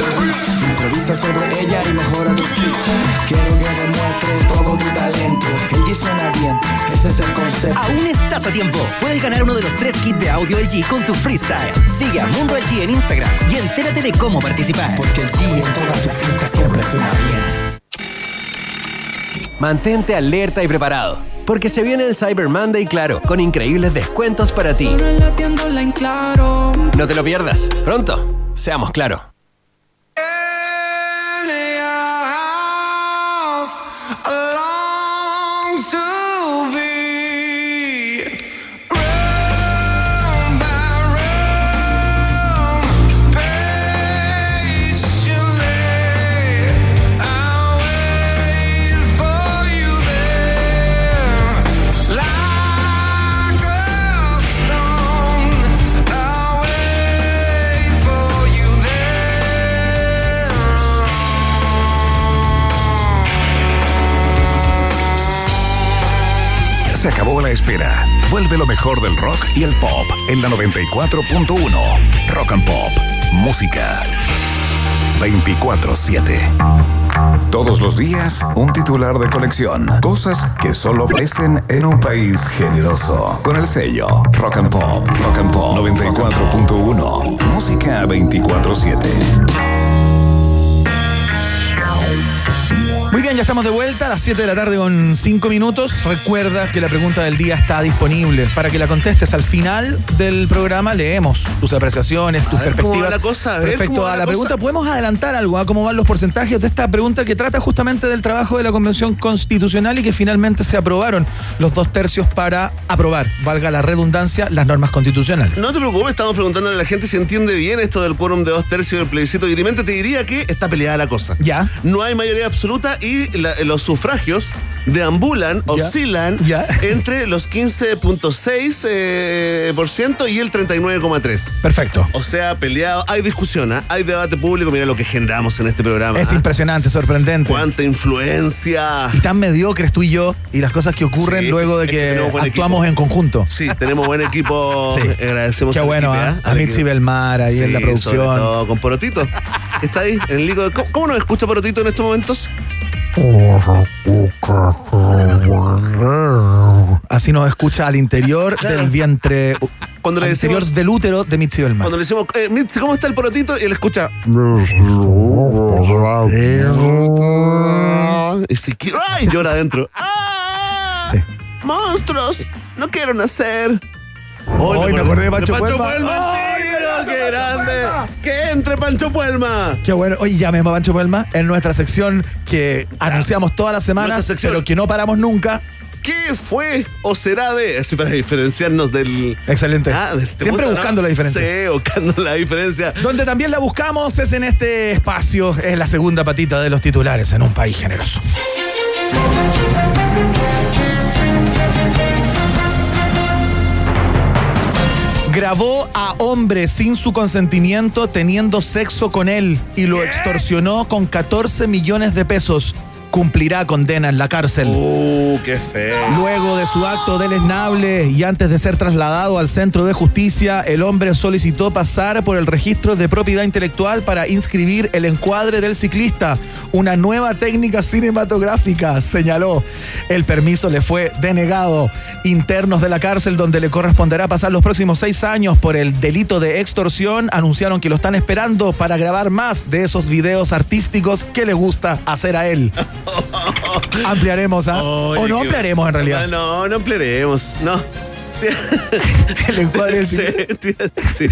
Improvisa sobre ella y mejora tu skill. Quiero que demuestre todo tu talento. El G suena bien, ese es el concepto. Aún estás a tiempo. Puedes ganar uno de los tres kits de audio LG con tu freestyle. Sigue a Mundo LG en Instagram y entérate de cómo participar. Porque el G en toda tu fiesta siempre suena bien. Mantente alerta y preparado, porque se viene el Cyber Monday claro, con increíbles descuentos para ti. No te lo pierdas. Pronto, seamos claro. Vuelve lo mejor del rock y el pop en la 94.1. Rock and Pop. Música. 24-7. Todos los días, un titular de colección. Cosas que solo ofrecen en un país generoso. Con el sello Rock and Pop. Rock and Pop 94.1. Música 24-7. Ya estamos de vuelta a las 7 de la tarde con 5 minutos. Recuerda que la pregunta del día está disponible para que la contestes al final del programa. Leemos tus apreciaciones, tus A ver cómo va perspectivas la cosa, a ver cómo respecto va a la la pregunta. Podemos adelantar algo, a cómo van los porcentajes de esta pregunta que trata justamente del trabajo de la Convención Constitucional y que finalmente se aprobaron los dos tercios para aprobar, valga la redundancia, las normas constitucionales. No te preocupes, estamos preguntándole a la gente si entiende bien esto del quórum de dos tercios del plebiscito dirimente. Te diría que está peleada la cosa. Ya. No hay mayoría absoluta y la- los sufragios deambulan, oscilan (laughs) entre los 15.6% eh, por ciento y el 39,3%. Perfecto. O sea, peleado, hay discusión, ¿ah? hay debate público. Mira lo que generamos en este programa. Es ¿ah? impresionante, sorprendente. Cuánta influencia. Y tan mediocres tú y yo y las cosas que ocurren Sí, luego de es que actuamos equipo. en conjunto. Sí, tenemos buen equipo. (laughs) Sí. Agradecemos Qué bueno, equipo, ¿ah? A Mitzi. Belmar ahí en la producción. sobre todo con Porotito. Está ahí en el lico. ¿Cómo, cómo nos escucha Porotito en estos momentos? Así nos escucha al interior Claro. del vientre, Cuando le al interior decimos- del útero de Mitzi Belmar. Cuando le decimos, eh, Mitzi, ¿cómo está el Porotito? Y él escucha. Y se ¡Ay! Llora adentro. (laughs) ¡Ah! Sí. ¡Monstruos! ¡No quiero nacer! Hoy me acordé de Pancho Puelma. ¡Ay, qué grande! ¡Que entre Pancho Puelma! Qué bueno. Oye, llamemos a Pancho Puelma en nuestra sección que anunciamos todas las semanas, Nuestra sección. pero que no paramos nunca. ¿Qué fue o será de? Así para diferenciarnos del. Excelente. Ah, de este Siempre buscando la diferencia. Sí, buscando la diferencia. Donde también la buscamos es en este espacio, es la segunda patita de los titulares en un país generoso. Grabó a hombre sin su consentimiento teniendo sexo con él y lo extorsionó con 14 millones de pesos. Cumplirá condena en la cárcel. ¡Uh, qué feo! Luego de su acto deleznable y antes de ser trasladado al centro de justicia, el hombre solicitó pasar por el registro de propiedad intelectual para inscribir el encuadre del ciclista, una nueva técnica cinematográfica, señaló. El permiso le fue denegado. Internos de la cárcel, donde le corresponderá pasar los próximos seis años por el delito de extorsión, anunciaron que lo están esperando para grabar más de esos videos artísticos que le gusta hacer a él. (laughs) Ampliaremos, ¿ah? O no ampliaremos en realidad. No, no ampliaremos. No. (laughs) El encuadre del Sí,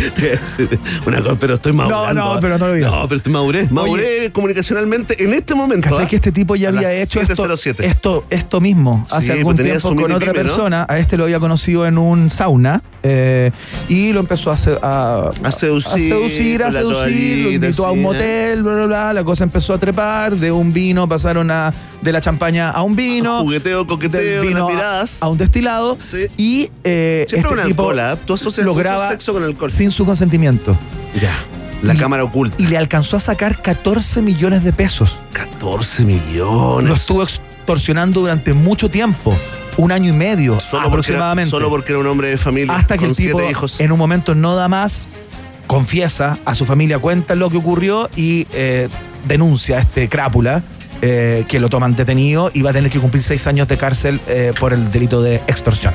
Una cosa, pero estoy madurando. No, no, ¿ah? pero no lo digas. No, pero estoy maduré. Maduré comunicacionalmente en este momento. ¿Cachai ¿ah? que este tipo ya A había las hecho esto, 7:07. esto, esto mismo hace algún pues tenía tiempo con otra persona? A este lo había conocido en un sauna eh, y lo empezó a, a, A seducir, a seducir, a seducir, lo invitó a un ¿eh? motel, bla, bla, bla. La cosa empezó a trepar. De un vino pasaron a de la champaña a un vino. Jugueteo, coqueteo, vino unas a- miradas. a un destilado. Sí. Y eh, Siempre este tipo alcohol, ¿ah? Tú asocias lo graba sexo con alcohol. sin su consentimiento. Ya. La Y- cámara oculta. Y le alcanzó a sacar 14 millones de pesos. 14 millones. Lo estuvo extorsionando durante mucho tiempo, un año y medio Solo porque, era, aproximadamente. solo porque era un hombre de familia. hasta que con el tipo hijos. en un momento no da más, confiesa a su familia, cuenta lo que ocurrió y eh, denuncia a este crápula. eh, que lo toman detenido y va a tener que cumplir seis años de cárcel eh, por el delito de extorsión.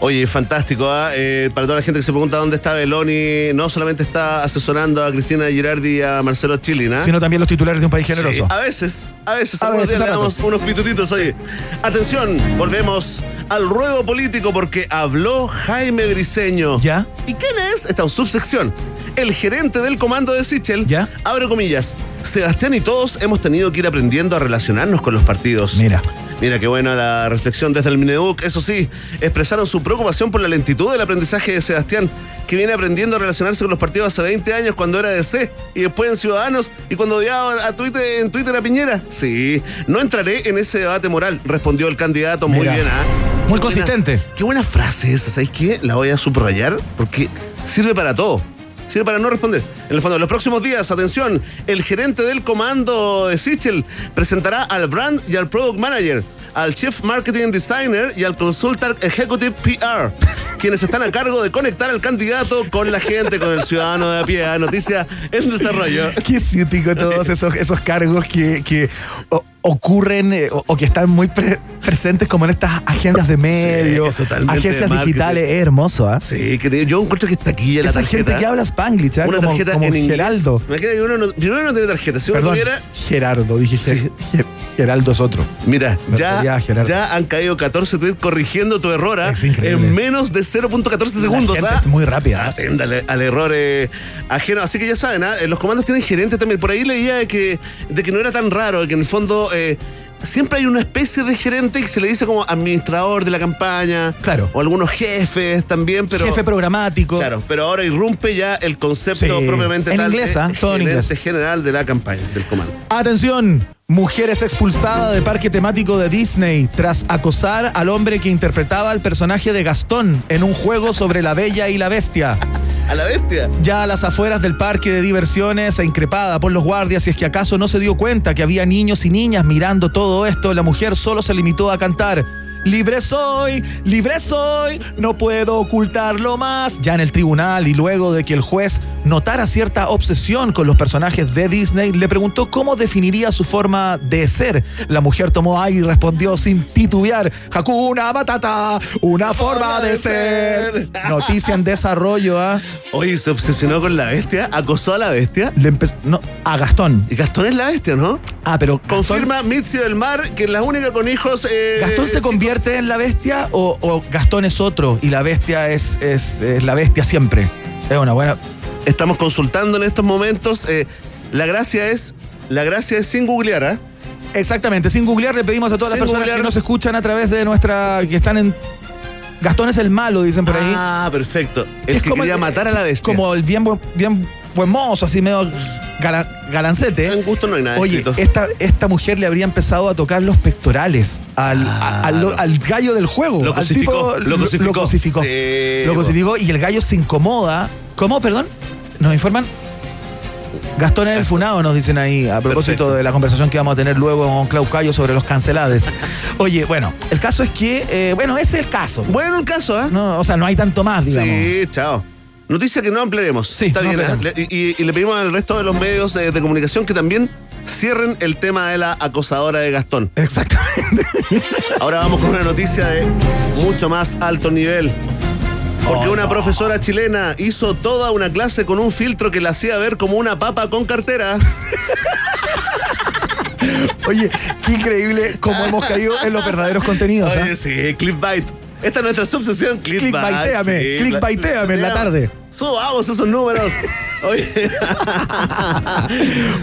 Oye, fantástico, ¿ah? Eh, para toda la gente que se pregunta dónde está Beloni, no solamente está asesorando a Cristina Girardi y a Marcelo Chilin, ¿ah? Sino también los titulares de un país generoso. Sí, a veces, a veces, A veces, le damos unos pitutitos ahí. Atención, volvemos al ruedo político porque habló Jaime Briseño. ¿Ya? ¿Y quién es? Esta subsección. El gerente del comando de Sichel. ¿Ya? Abre comillas. Sebastián y todos hemos tenido que ir aprendiendo a relacionarnos con los partidos. Mira. Mira qué buena la reflexión desde el Mineduc. Eso sí, expresaron su preocupación por la lentitud del aprendizaje de Sebastián, que viene aprendiendo a relacionarse con los partidos hace 20 años cuando era de C y después en Ciudadanos y cuando odiaba a Twitter, en Twitter a Piñera. Sí, no entraré en ese debate moral, respondió el candidato muy bien. ¿ah? Muy Qué buena- consistente. qué buena frase esa, ¿sabes qué? La voy a subrayar porque sirve para todo. Sirve para no responder. En el fondo, los próximos días, atención, el gerente del comando de Sichel presentará al brand y al product manager, al chief marketing designer y al consultant executive PR, quienes están a cargo de conectar al candidato con la gente, con el ciudadano de a pie. Noticia en desarrollo. Qué ciútico todos esos, esos cargos que, que ocurren eh, o, o que están muy pre- presentes como en estas (laughs) agencias de medios, agencias digitales. Es hermoso, ¿ah? Sí, que yo encuentro que está aquí la Esa tarjeta. gente que habla Spanglish, ¿ah? Una como, tarjeta como en inglés. Geraldo. Imagina que uno no, tiene tarjeta. Si uno tuviera. Gerardo, Ger- Geraldo es otro. Mira, Me ya, ya han caído 14 tweets corrigiendo tu error ¿ah? En menos de 0.14 segundos. gente ¿ah? es muy rápida. Aténdale al error eh, ajeno. Así que ya saben, ¿ah? los comandos tienen gerente también. Por ahí leía de que, de que no era tan raro, de que en el fondo eh, siempre hay una especie de gerente que se le dice como administrador de la campaña. Claro. O algunos jefes también, pero. Jefe programático. Claro, pero ahora irrumpe ya el concepto Sí. propiamente En tal inglés, de. Todo en gerente inglés. general de la campaña, del comando. Atención, mujer es expulsada de parque temático de Disney tras acosar al hombre que interpretaba al personaje de Gastón en un juego sobre la bella y la bestia. A la bestia. Ya a las afueras del parque de diversiones e increpada por los guardias si es que acaso no se dio cuenta que había niños y niñas mirando todo esto, la mujer solo se limitó a cantar. Libre soy, libre soy, no puedo ocultarlo más. Ya en el tribunal y luego de que el juez notara cierta obsesión con los personajes de Disney, le preguntó cómo definiría su forma de ser. La mujer tomó aire y respondió sin titubear, Hakuna Matata, una forma de ser. (laughs) Noticia en desarrollo, ¿ah? Oye, se obsesionó con la bestia, acosó a la bestia. Le no, a Gastón. Y Gastón es la bestia, ¿no? Ah, pero Gastón, Confirma Mitzi del Mar que es la única con hijos. eh, ¿Gastón se chicos. Convierte en la bestia o, o Gastón es otro y la bestia es, es, es la bestia siempre? Es una buena. Estamos consultando en estos momentos. eh, la gracia es. La gracia es sin googlear, ¿ah? Exactamente, sin googlear le pedimos a todas Sin las personas googlear. que nos escuchan a través de nuestra. que están en. Gastón es el malo, dicen por ahí. Ah, perfecto. El Es que como quería el- matar a la bestia. Como el bien bien buen mozo, así medio gala- galancete. En gusto no hay nada Oye, escrito. esta, esta mujer le habría empezado a tocar los pectorales al, a- al, no. al gallo del juego. Lo cosificó, tipo- lo cosificó. Lo cosificó. Sí, Lo cosificó y el gallo se incomoda. ¿Cómo, perdón? ¿Nos informan? Gastón es el funado, nos dicen ahí, a propósito Perfecto. de la conversación que vamos a tener luego con Clau Cayo sobre los cancelades. (laughs) Oye, bueno, el caso es que, eh, bueno, ese es el caso. Bueno, el caso, ¿ah? No, o sea, no hay tanto más, digamos. Sí, chao. Noticia que no ampliaremos. Sí, Está no bien. ¿eh? Le- y, y le pedimos al resto de los medios eh, de comunicación que también cierren el tema de la acosadora de Gastón. Exactamente. (laughs) Ahora vamos con una noticia de mucho más alto nivel. Porque una profesora chilena hizo toda una clase con un filtro que la hacía ver como una papa con cartera. (laughs) Oye, qué increíble cómo hemos caído en los verdaderos contenidos. ¿ah? Oye, sí, clickbait. Esta es nuestra subsesión, clickbait. Clickbaiteame, sí, clickbaiteame en la tarde. Subamos esos números. Oye. (laughs)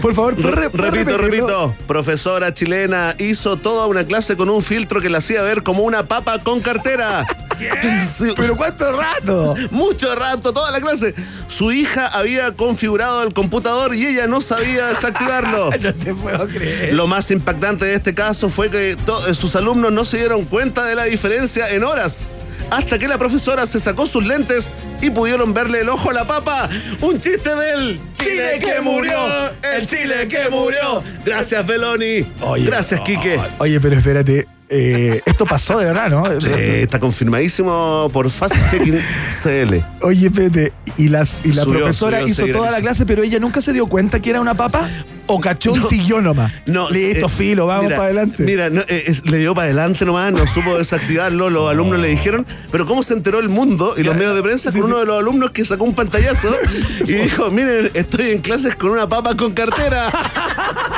Por favor, ¿puedes re- repito, repetirlo? repito. Profesora chilena hizo toda una clase con un filtro que la hacía ver como una papa con cartera. (laughs) ¿Pero cuánto rato? Mucho rato, toda la clase. Su hija había configurado el computador y ella no sabía desactivarlo. (laughs) No te puedo creer. Lo más impactante de este caso fue que eh, sus alumnos no se dieron cuenta de la diferencia en horas. Hasta que la profesora se sacó sus lentes y pudieron verle el ojo a la papa. Un chiste del Chile que murió, el Chile que murió. Gracias, Beloni. Gracias, Quique. Oye, pero espérate. Eh, esto pasó de verdad, ¿no? Sí, está confirmadísimo por Fast Checking CL. Oye, espérate. Y, las, y la Subió, profesora subió hizo toda la clase, pero ella nunca se dio cuenta que era una papa. O cachó y No. siguió nomás. No, Listo, eh, filo, vamos mira, para adelante. Mira, no, eh, es- le dio para adelante nomás, no supo (laughs) desactivarlo, los alumnos le dijeron, pero ¿cómo se enteró el mundo y los medios de prensa sí, con sí. uno de los alumnos que sacó un pantallazo (laughs) y dijo, miren, estoy en clases con una papa con cartera? (laughs)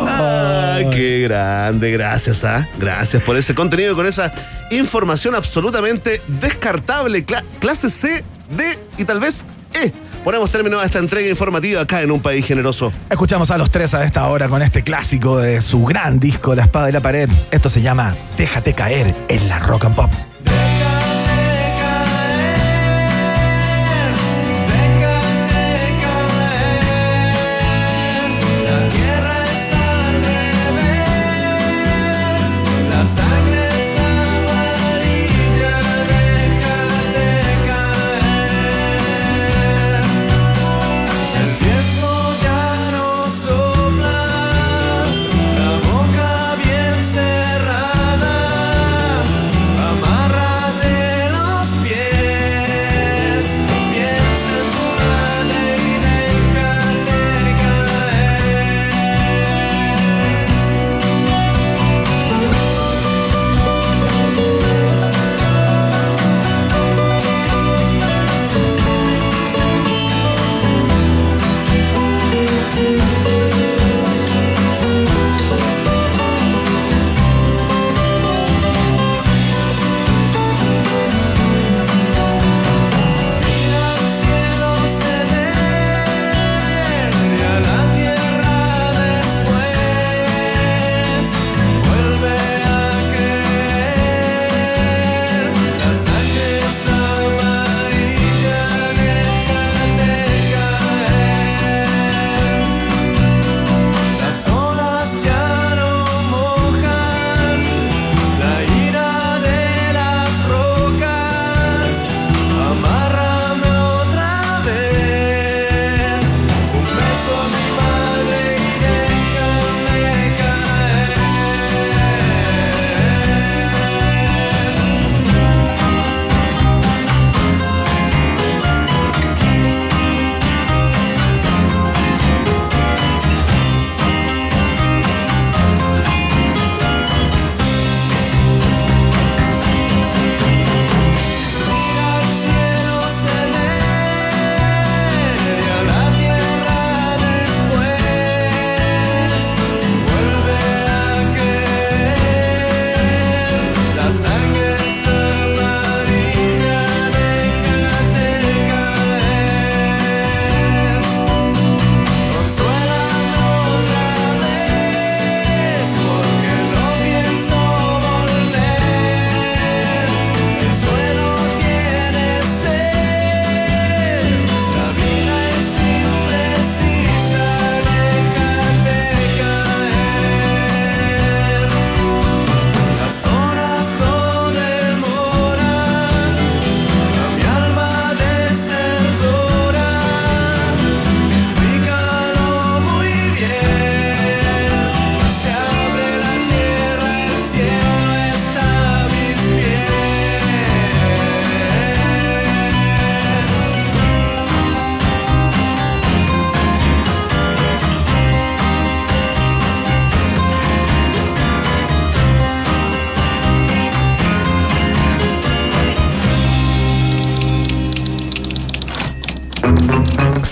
Ah, qué grande, gracias, ¿ah? Gracias por ese contenido, con esa información absolutamente descartable. Cla- clase C, D y tal vez E. Ponemos término a esta entrega informativa acá en un país generoso. Escuchamos a los tres a esta hora con este clásico de su gran disco, La Espada y la Pared. Esto se llama Déjate caer en la rock and pop.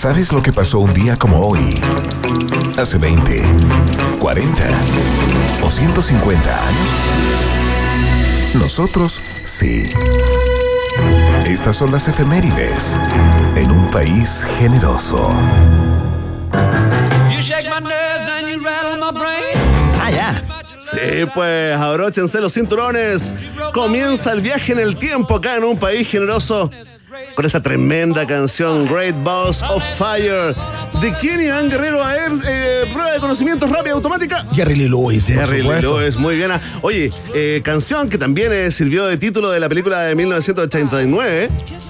¿Sabes lo que pasó un día como hoy? Hace 20, 40 o 150 años. Nosotros sí. Estas son las efemérides en un país generoso. Ah, ya. Sí, pues abróchense los cinturones. Comienza el viaje en el tiempo acá en un país generoso. Con esta tremenda canción Great Balls of Fire de Iván Guerrero a eh, prueba de conocimientos rápida automática. Jerry Lee Lewis. Jerry Lee. Lewis, muy bien. Oye, eh, canción que también eh, sirvió de título de la película de 1989,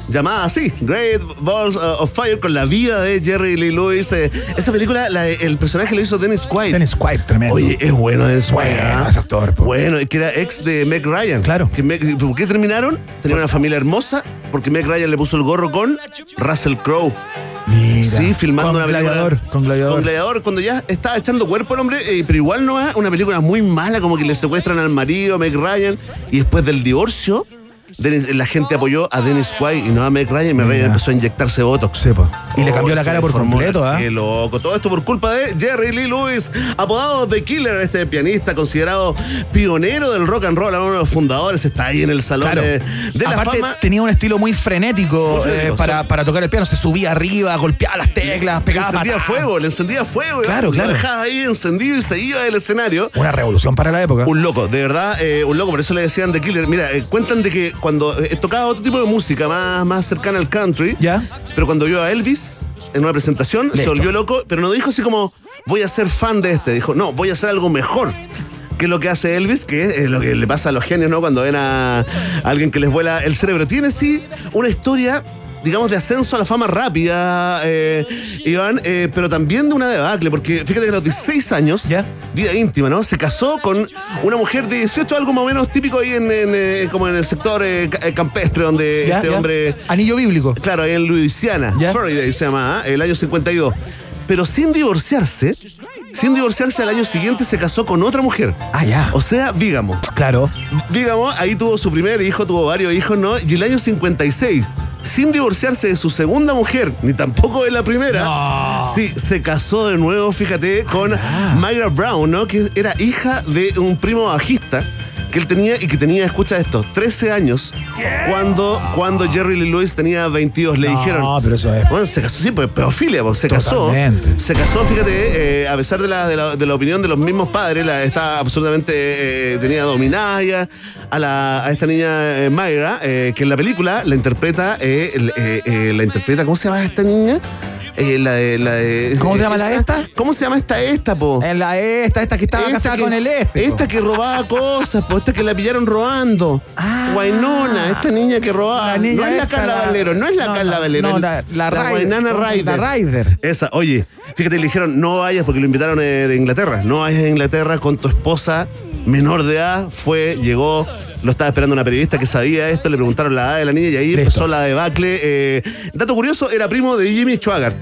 llamada así, Great Balls uh, of Fire, con la vida de Jerry Lee Lewis. eh. esa película, la- el personaje lo hizo Dennis Quaid. Dennis Quaid, tremendo. Oye, es bueno Dennis Quaid. Bueno, ¿ah? actor. Bueno, que era ex de Meg Ryan. Claro. Que Meg- ¿Por qué terminaron? Tenía una familia hermosa porque Meg Ryan le puso el gorro con Russell Crowe. Mira. Sí, filmando Con una película. Gladiador, con Gladiador. Con Gladiador, cuando ya estaba echando cuerpo el hombre, eh, pero igual no es una película muy mala, como que le secuestran al marido, Meg Ryan, y después del divorcio, Dennis- la gente apoyó a Dennis Quaid y no a Meg Ryan, y Meg Ryan empezó a inyectarse Botox. Y le cambió la se cara por completo, la- ¿ah? Qué loco. Todo esto por culpa de Jerry Lee Lewis, apodado The Killer, este pianista considerado pionero del rock and roll, uno de los fundadores, está ahí en el salón Claro. de, de la Aparte, fama. tenía un estilo muy frenético, Muy frenético, eh, para, sí. para tocar el piano. Se subía arriba, golpeaba las teclas, Le pegaba encendía patadas. fuego, le encendía fuego. Claro, lo claro. dejaba ahí encendido y se iba del escenario. Una revolución para la época. Un loco, de verdad, eh, un loco, por eso le decían The Killer. Mira, eh, cuentan de que cuando eh, tocaba otro tipo de música más, más cercana al country, ¿Ya? pero cuando vio a Elvis en una presentación, se volvió loco, pero no dijo así como, voy a ser fan de este, dijo, no, voy a hacer algo mejor. Que es lo que hace Elvis, que es eh, lo que le pasa a los genios, ¿no? Cuando ven a alguien que les vuela el cerebro. Tiene sí una historia, digamos, de ascenso a la fama rápida, eh, Iván, eh, pero también de una debacle, porque fíjate que a los 16 años, vida íntima, ¿no? Se casó con una mujer de 18, algo más o menos típico ahí en, en, eh, como en el sector ca- campestre, donde Ya, este ya. hombre... Anillo bíblico. Claro, ahí en Louisiana, Florida se llama, ¿ah? el año 52. Pero sin divorciarse, sin divorciarse al año siguiente se casó con otra mujer. Ah, ya. O sea, Vígamo. Claro. Vígamo, ahí tuvo su primer hijo, tuvo varios hijos, ¿no? Y el año 56, sin divorciarse de su segunda mujer, ni tampoco de la primera, sí, se casó de nuevo, fíjate, con Myra Brown, ¿no? Que era hija de un primo bajista que él tenía y que tenía, escucha esto, 13 años cuando, cuando Jerry Lee Lewis tenía 22. Le No, dijeron. pero eso es- Bueno, se casó, sí, pues pedofilia, pues, se Totalmente. casó. Se casó, fíjate, eh, a pesar de la, de, la, de la opinión de los mismos padres, la, está absolutamente, eh, tenía dominada ya a, la, a esta niña eh, Mayra, eh, que en la película la interpreta, eh, el- eh, eh, la interpreta, ¿cómo se llama esta niña? Eh, la de, la de- ¿Cómo se llama la esa- esta? ¿Cómo se llama esta esta, po? En la esta, esta que estaba Esta casada que- con el este. po. Esta que robaba cosas, po, esta que la pillaron robando. Guainona, esta niña que robaba. La niña no es la esta, Carla la- Valero, no es la Carla Valero. no, la- la Ryder, Guainana. Ryder. La Ryder. Esa, oye, fíjate, le dijeron, no vayas porque lo invitaron eh, de Inglaterra. No vayas a Inglaterra con tu esposa menor de edad. Fue, llegó, lo estaba esperando una periodista que sabía esto, le preguntaron la edad de la niña y ahí empezó la debacle. eh. dato curioso, era primo de Jimmy Schwaggart.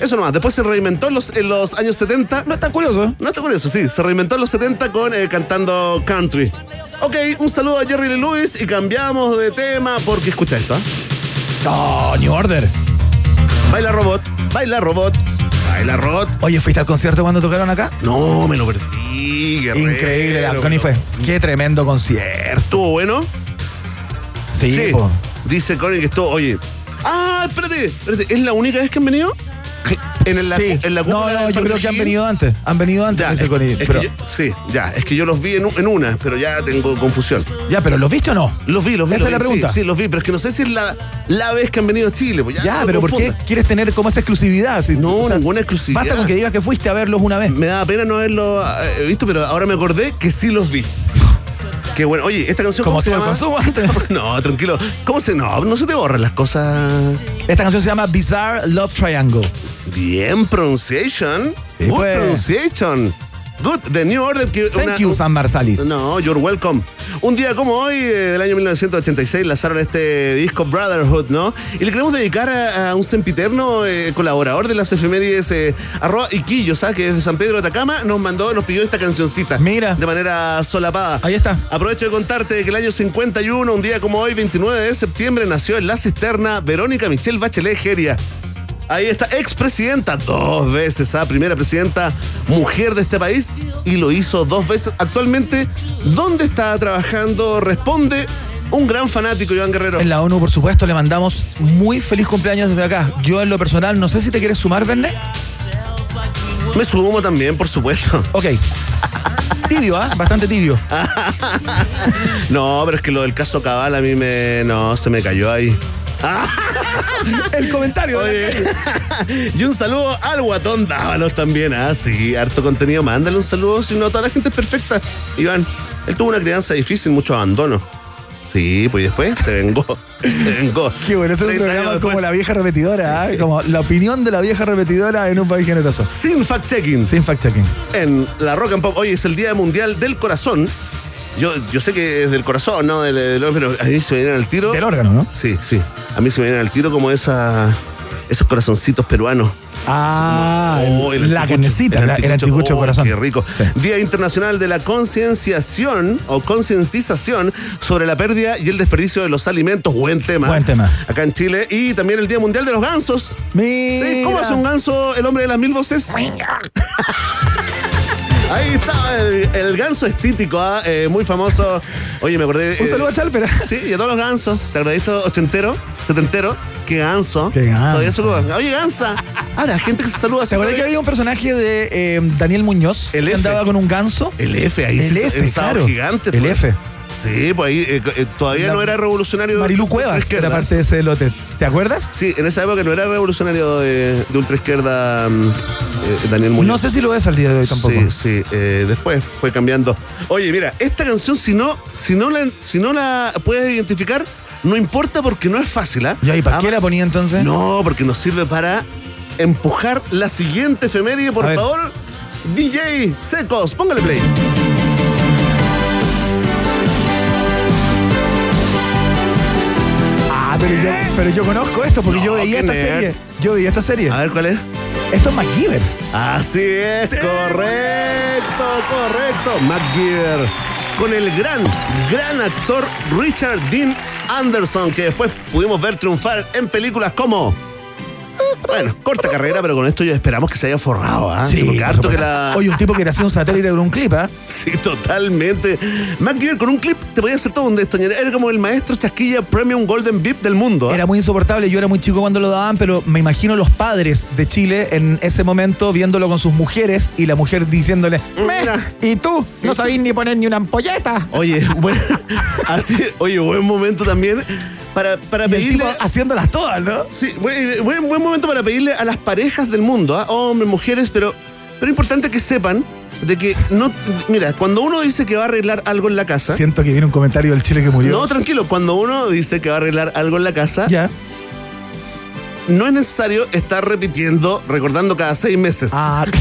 Eso nomás, después se reinventó en los, en los años 70. No es tan curioso. No es tan curioso, sí. Se reinventó en los 70 con eh, cantando country. Ok, un saludo a Jerry Lee Lewis y cambiamos de tema porque escucha esto. No, New Order. Baila robot, baila robot, baila robot. Oye, ¿fuiste al concierto cuando tocaron acá? No, me lo perdí. guerrero. Increíble, Balcony fue. Qué tremendo concierto. ¿Estuvo bueno? Sí, po. Dice Connie que estuvo, oye. Ah, espérate, espérate, ¿es la única vez que han venido? En, el- Sí. en la no, no, yo creo que han venido antes. Han venido antes, Ya, es- Connie, es que pero- yo- sí, ya, es que yo los vi en, en una, pero ya tengo confusión. Ya, pero ¿los viste o no? Los vi, los vi. Esa los es la pregunta. Sí, sí, los vi, pero es que no sé si es la, la vez que han venido a Chile. Pues ya, Ya, no pero ¿por qué quieres tener como esa exclusividad? Si- No, o sea, ninguna exclusividad. Basta con que digas que fuiste a verlos una vez. Me da pena no haberlo eh, visto, pero ahora me acordé que sí los vi. Qué bueno. Oye, esta canción ¿cómo se llama? consumo antes. (laughs) No, tranquilo. ¿Cómo se.? No, no se te borran las cosas. Esta canción se llama Bizarre Love Triangle. Bien, pronunciation. Sí, Good pues. pronunciation. Good. The New Order. Que Thank una- you, San Marsalis. No, you're welcome. Un día como hoy, eh, del año 1986, lanzaron este disco Brotherhood, ¿no? Y le queremos dedicar a, a un sempiterno eh, colaborador de las efemérides, eh, arroba Iquillo, ¿sabes? Que desde San Pedro de Atacama nos mandó, nos pidió esta cancioncita. Mira. De manera solapada. Ahí está. Aprovecho de contarte que el año 51, un día como hoy, 29 de septiembre, nació en la cisterna Verónica Michelle Bachelet Geria. Ahí está, expresidenta, dos veces, ¿ah? primera presidenta mujer de este país y lo hizo dos veces. Actualmente, ¿dónde está trabajando? Responde un gran fanático, Iván Guerrero. En la ONU, por supuesto, le mandamos muy feliz cumpleaños desde acá. Yo, en lo personal, no sé si te quieres sumar, Verne. Me sumo también, por supuesto. Ok. Tibio, ¿ah? Bastante tibio. (laughs) No, pero es que lo del caso Cabal a mí me. No, se me cayó ahí. (laughs) El comentario. Oye, (laughs) y un saludo al guatón Dávalos también. Ah, sí, harto contenido. Mándale un saludo, si no, toda la gente es perfecta. Iván, él tuvo una crianza difícil, mucho abandono. Sí, pues después se vengó. (laughs) Se vengó. Qué bueno, es un 30 años programa como la vieja repetidora, ¿ah? como la opinión de la vieja repetidora en un país generoso. Sin fact-checking. Sin fact-checking. En la Rock and Pop. Hoy es el Día Mundial del Corazón. Yo, yo sé que es del corazón, ¿no? Del, del- pero a mí se viene al tiro. Del órgano, ¿no? Sí, sí. A mí se me viene al tiro como esos corazoncitos peruanos. Ah, Oh, el- la carnecita, la- el anticucho oh, corazón. Qué rico. Día Internacional de la Concienciación o Concientización sobre la pérdida y el desperdicio de los alimentos. Buen tema. Buen tema. Acá en Chile. Y también el Día Mundial de los Gansos. Sí, ¿Cómo hace un ganso el hombre de las mil voces? (laughs) Ahí está el, el ganso estítico, ¿ah? Eh, muy famoso. Oye, me acordé. Un eh, saludo a Chalpera. Sí, y a todos los gansos. ¿Te acordás ochentero, setentero? Qué ganso. Qué ganso. Todavía ocupa. Oye, gansa. Ahora, gente que se saluda así. ¿Te acuerdas que había un personaje de eh, Daniel Muñoz El que F. andaba con un ganso? El F, ahí El sí, F, claro. gigante. El pues. F. Sí, pues ahí eh, eh, todavía La- no era revolucionario. Marilú ultra Cuevas izquierda. era parte de ese lote. ¿Te acuerdas? Sí, en esa época no era revolucionario de, de ultraizquierda mm, eh, Daniel Muñoz. No sé si lo es al día de hoy tampoco. Sí, sí. eh, después fue cambiando. Oye, mira, esta canción, si no, si no la, si no la puedes identificar, no importa porque no es fácil, ¿ah? ¿y para Ah, qué la ponía entonces? No, porque nos sirve para empujar la siguiente efeméride, por ver. favor. DJ Secos, póngale play. Pero yo, pero yo conozco esto porque yo veía qué esta nerd. serie. Yo veía esta serie. A ver cuál es. Esto es MacGyver. Así es, correcto, correcto. MacGyver. Con el gran, gran actor Richard Dean Anderson, que después pudimos ver triunfar en películas como. Bueno, corta carrera, pero con esto ya esperamos que se haya forrado, ¿ah? Sí, Porque por harto que la. Oye, un tipo que así un satélite con un clip, ¿ah? (laughs) Sí, totalmente. MacGyver con un clip te podía hacer todo un destoñero. Era como el maestro chasquilla Premium Golden VIP del mundo. ¿ah? Era muy insoportable, yo era muy chico cuando lo daban, pero me imagino los padres de Chile en ese momento viéndolo con sus mujeres y la mujer diciéndole, Mira. ¿y tú? No sabís ni poner ni una ampolleta. Oye, (laughs) bueno, así, oye, buen momento también para, para Y el pedirle. tipo haciéndolas todas, ¿no? Sí, buen, buen, buen momento para pedirle a las parejas del mundo, ¿ah? hombres, mujeres, pero, pero es importante que sepan de que no. Mira, cuando uno dice que va a arreglar algo en la casa. Siento que viene un comentario del Chile que murió. No, tranquilo, cuando uno dice que va a arreglar algo en la casa, Ya. no es necesario estar repitiendo, recordando cada seis meses. Ah. (laughs)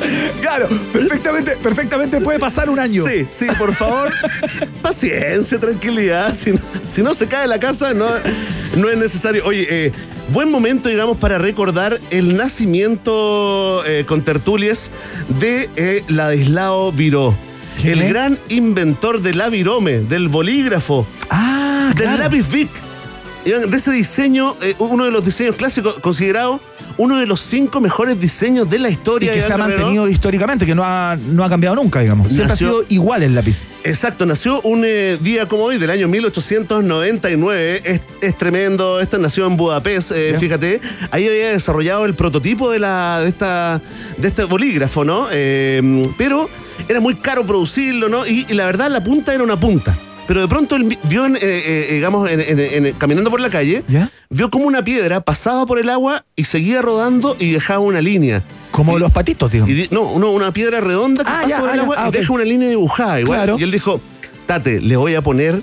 (laughs) claro, perfectamente, perfectamente puede pasar un año. Sí, sí, por favor. (laughs) Paciencia, tranquilidad. Si no, si no se cae la casa, no, no es necesario. Oye, eh, buen momento, digamos, para recordar el nacimiento eh, con tertulias de eh, Ladislao Viró. ¿Quién El es? gran inventor del avirome, del bolígrafo, Ah, del claro. lápiz Bic. Oigan, De ese diseño, eh, uno de los diseños clásicos, considerado uno de los cinco mejores diseños de la Y historia. que se ha mantenido históricamente, que no ha, no ha cambiado nunca, digamos. Siempre Nació- ha sido igual el lápiz. Exacto, nació un eh, día como hoy, del año 1899. Es, es tremendo. Esta nació en Budapest, eh, fíjate. Ahí había desarrollado el prototipo de, la, de, esta, de este bolígrafo, ¿no? Pero era muy caro producirlo, ¿no? Y, y la verdad, la punta era una punta. Pero de pronto él vi- vio, en, eh, eh, digamos, en- en- en- caminando por la calle, ¿Ya? vio como una piedra pasaba por el agua y seguía rodando y dejaba una línea. Como los patitos, digamos. Y no, no, una piedra redonda que Ah, pasa ya, por ah, el ya, agua ah, y ok. deja una línea dibujada igual. Claro. Y él dijo, Tate, le voy a poner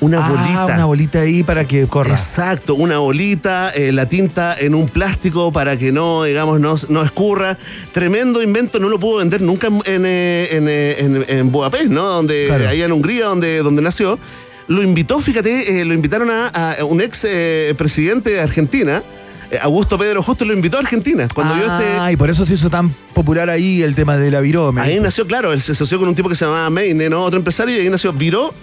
una Ah, bolita. una bolita ahí para que corra. Exacto, una bolita, eh, la tinta en un plástico para que no, digamos, no, no escurra. Tremendo invento, no lo pudo vender nunca en, en, eh, en, eh, en- en Budapest, ¿no? Donde, Claro. allá en Hungría, donde, donde nació. Lo invitó, fíjate, eh, lo invitaron a, a un ex eh, presidente de Argentina, Augusto Pedro Justo, lo invitó a Argentina. Cuando vio este, Ah, y por eso se hizo tan popular ahí el tema de la virome. Ahí nació, claro, él se asoció con un tipo que se llamaba Meine, ¿no? Otro empresario, y ahí nació Viró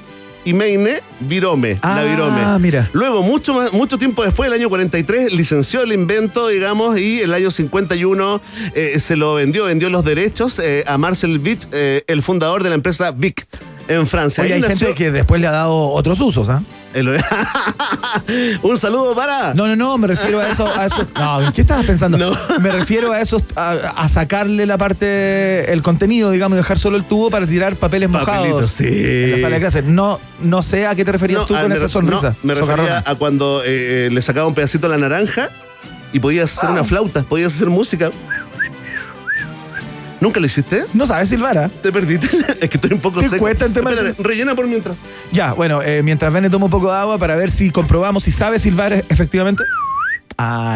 y Meine Virome, la Virome. Ah, mira. Luego, mucho, más, mucho tiempo después, el año 43, licenció el invento, digamos, y el año 51 eh, se lo vendió, vendió los derechos eh, a Marcel Vic, eh, el fundador de la empresa Vic en Francia. Oye, hay nació- gente que después le ha dado otros usos, ¿ah? (laughs) Un saludo para. No, no, no, me refiero a eso. A eso (laughs) no, ¿en qué estabas pensando? Me refiero a eso, a, a sacarle la parte, el contenido, digamos, dejar solo el tubo para tirar papeles mojados sí. en la sala de clase. No, no sé a qué te referías tú ah, con esa sonrisa. no, me refería socarrona. a cuando eh, eh, le sacaba un pedacito a la naranja y podías hacer una flauta, podías hacer música. ¿Nunca lo hiciste? No sabes silbar, ¿ah? Te perdiste. (laughs) es que estoy un poco ¿Te seco. cuesta el tema rellena por mientras. Ya, bueno, eh, mientras Bene toma un poco de agua para ver si comprobamos si sabe silbar efectivamente.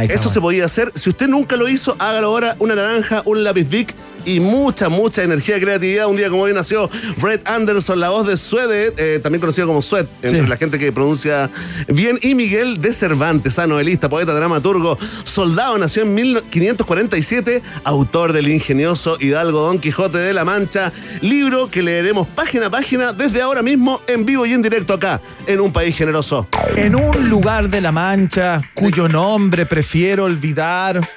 Eso se podía hacer. Si usted nunca lo hizo, hágalo ahora. Una naranja, un lápiz Bic y mucha, mucha energía y creatividad. Un día como hoy nació Brett Anderson, la voz de Suede, eh, también conocido como Sued, entre Sí. la gente que pronuncia bien. Y Miguel de Cervantes, ah, novelista, poeta, dramaturgo, soldado, nació en 1547, autor del ingenioso Hidalgo Don Quijote de la Mancha, libro que leeremos página a página desde ahora mismo en vivo y en directo acá, en un país generoso. En un lugar de la Mancha cuyo nombre prefiero olvidar.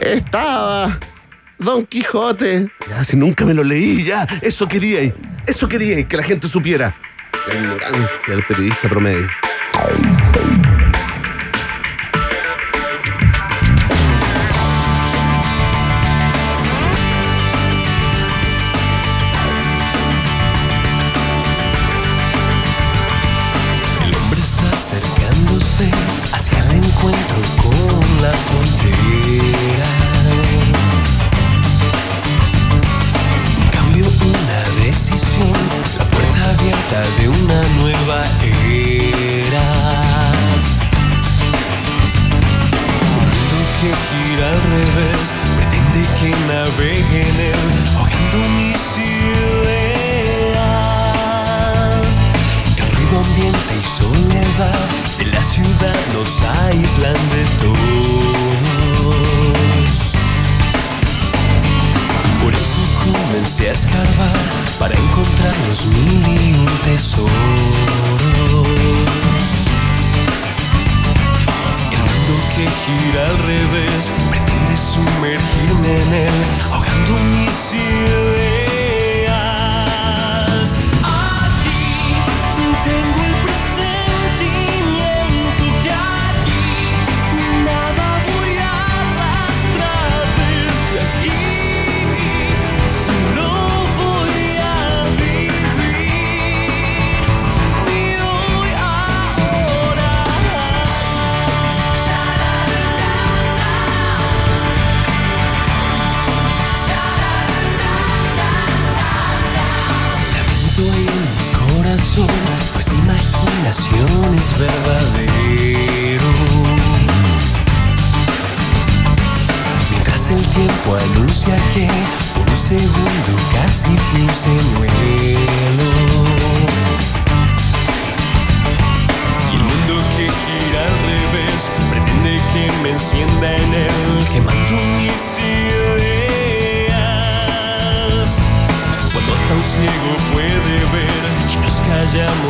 Estaba Don Quijote. Ya, si nunca me lo leí, ya. Eso quería, eso quería que la gente supiera. La ignorancia del periodista promedio.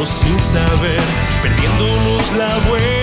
Sin saber, perdiéndonos la vuelta.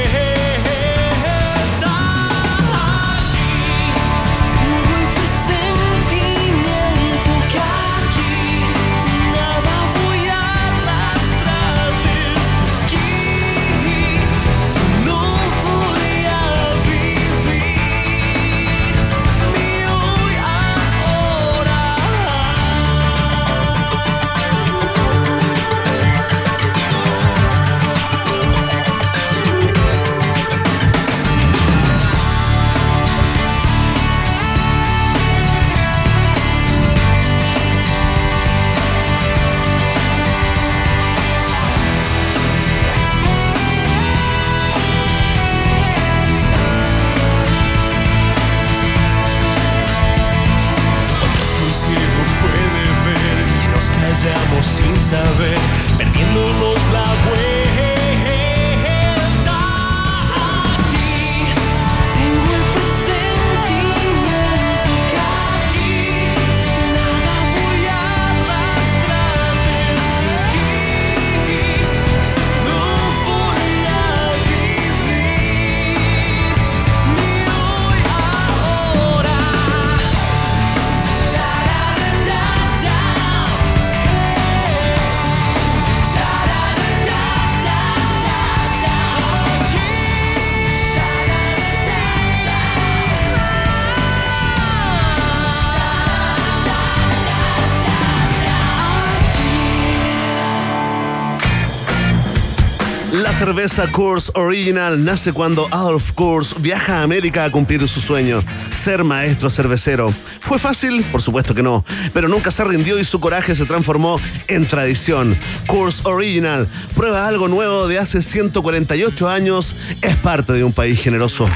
Cerveza Coors Original nace cuando Adolf Coors viaja a América a cumplir su sueño, ser maestro cervecero. ¿Fue fácil? Por supuesto que no, pero nunca se rindió y su coraje se transformó en tradición. Coors Original prueba algo nuevo de hace 148 años, es parte de un país generoso.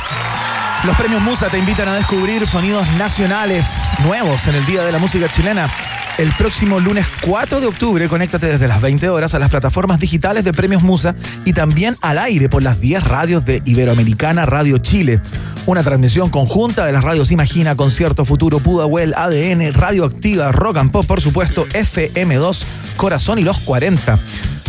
Los premios Musa te invitan a descubrir sonidos nacionales nuevos en el Día de la Música Chilena. El próximo lunes 4 de octubre, conéctate desde las 20 horas a las plataformas digitales de Premios Musa y también al aire por las 10 radios de Iberoamericana Radio Chile. Una transmisión conjunta de las radios Imagina, Concierto Futuro, Pudahuel, ADN, Radioactiva, Rock and Pop, por supuesto, FM2, Corazón y los 40,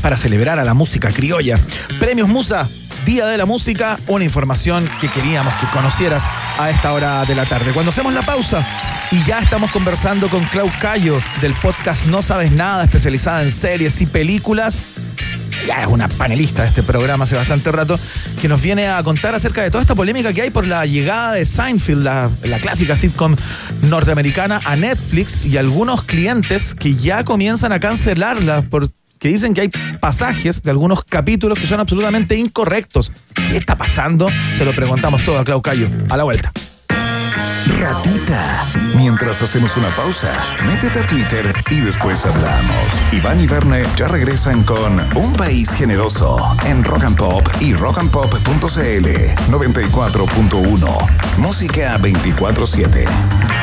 para celebrar a la música criolla. Premios Musa, Día de la Música, una información que queríamos que conocieras a esta hora de la tarde. Cuando hacemos la pausa y ya estamos conversando con Clau Cayo del podcast No Sabes Nada, especializada en series y películas. Ya es una panelista de este programa hace bastante rato, que nos viene a contar acerca de toda esta polémica que hay por la llegada de Seinfeld, la, la clásica sitcom norteamericana, a Netflix y algunos clientes que ya comienzan a cancelarla por que dicen que hay pasajes de algunos capítulos que son absolutamente incorrectos. ¿Qué está pasando? Se lo preguntamos todo a Clau Cayo. A la vuelta. Ratita. Mientras hacemos una pausa, métete a Twitter y después hablamos. Iván y Verne ya regresan con Un País Generoso en Rock and Pop y rockandpop.cl 94.1. Música 24-7.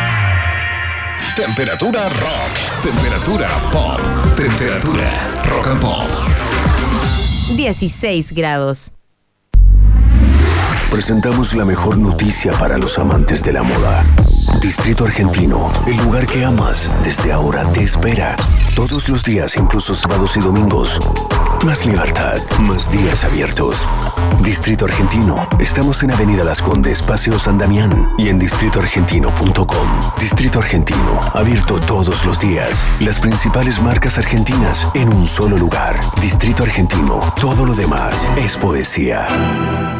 Temperatura rock. Temperatura pop. Temperatura rock and pop. 16 grados. Presentamos la mejor noticia para los amantes de la moda. Distrito Argentino, el lugar que amas, desde ahora te espera. Todos los días, incluso sábados y domingos. Más libertad, más días abiertos. Distrito Argentino, estamos en Avenida Las Condes, Paseo San Damián y en distritoargentino.com. Distrito Argentino, abierto todos los días. Las principales marcas argentinas en un solo lugar. Distrito Argentino, todo lo demás es poesía.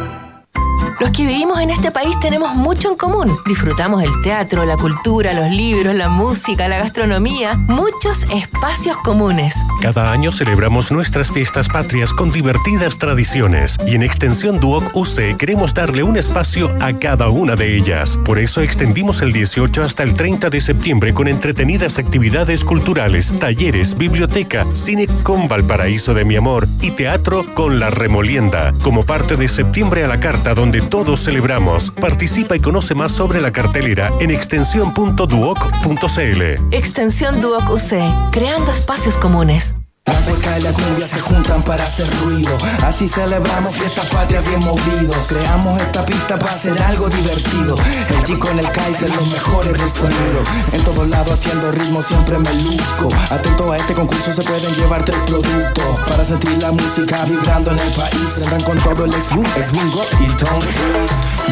Los que vivimos en este país tenemos mucho en común. Disfrutamos el teatro, la cultura, los libros, la música, la gastronomía, muchos espacios comunes. Cada año celebramos nuestras fiestas patrias con divertidas tradiciones y en Extensión Duoc UC queremos darle un espacio a cada una de ellas. Por eso extendimos el 18 hasta el 30 de septiembre con entretenidas actividades culturales, talleres, biblioteca, cine con Valparaíso de mi amor y teatro con La Remolienda, como parte de Septiembre a la Carta donde todos celebramos. Participa y conoce más sobre la cartelera en extensión.duoc.cl. Extensión Duoc UC, creando espacios comunes. La polka y la cumbia se juntan para hacer ruido. Así celebramos fiestas patrias bien movidos. Creamos esta pista para hacer algo divertido. El chico en el Kaiser, los mejores del sonido. En todos lados haciendo ritmo siempre me luzco. Atento a este concurso se pueden llevar tres productos. Para sentir la música vibrando en el país. Prendan con todo el ex boom, ex bingo y don't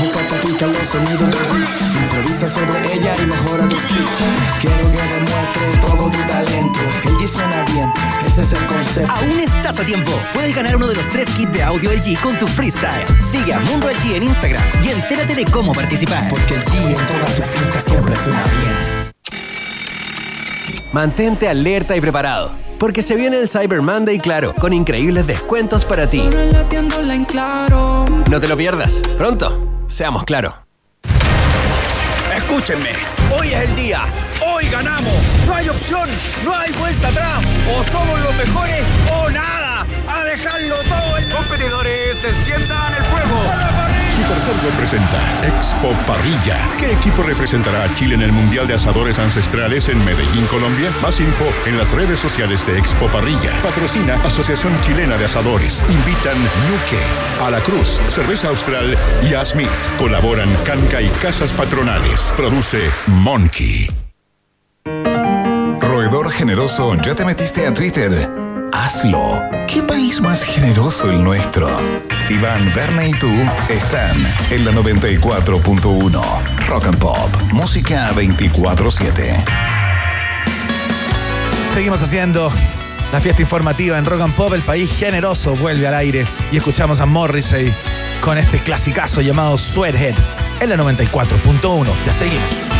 Busca esta los sonidos. Improvisa sobre ella y mejora tus kicks. Quiero que demuestre todo tu talento. El G suena bien. Ese es el concepto. Aún estás a tiempo. Puedes ganar uno de los tres kits de audio LG con tu freestyle. Sigue a Mundo LG en Instagram y entérate de cómo participar. Porque el G en toda tu fiesta siempre suena bien. Mantente alerta y preparado. Porque se viene el Cyber Monday, claro, con increíbles descuentos para ti. No te lo pierdas. Pronto. Seamos claro. Escúchenme, hoy es el día, hoy ganamos, no hay opción, no hay vuelta atrás, o somos los mejores o nada, a dejarlo todo en Competidores, enciendan el fuego. Supercell representa Expo Parrilla. ¿Qué equipo representará a Chile en el Mundial de Asadores Ancestrales en Medellín, Colombia? Más info en las redes sociales de Expo Parrilla. Patrocina Asociación Chilena de Asadores. Invitan Nuque, A la Cruz, Cerveza Austral y A Smith. Colaboran Canca y Casas Patronales. Produce Monkey. Roedor generoso, ¿ya te metiste a Twitter? Hazlo. ¿Qué país más generoso el nuestro? Iván, Verne y tú están en la 94.1. Rock and Pop. Música 24-7. Seguimos haciendo la fiesta informativa en Rock and Pop. El país generoso vuelve al aire y escuchamos a Morrissey con este clasicazo llamado Sweathead en la 94.1. Ya seguimos.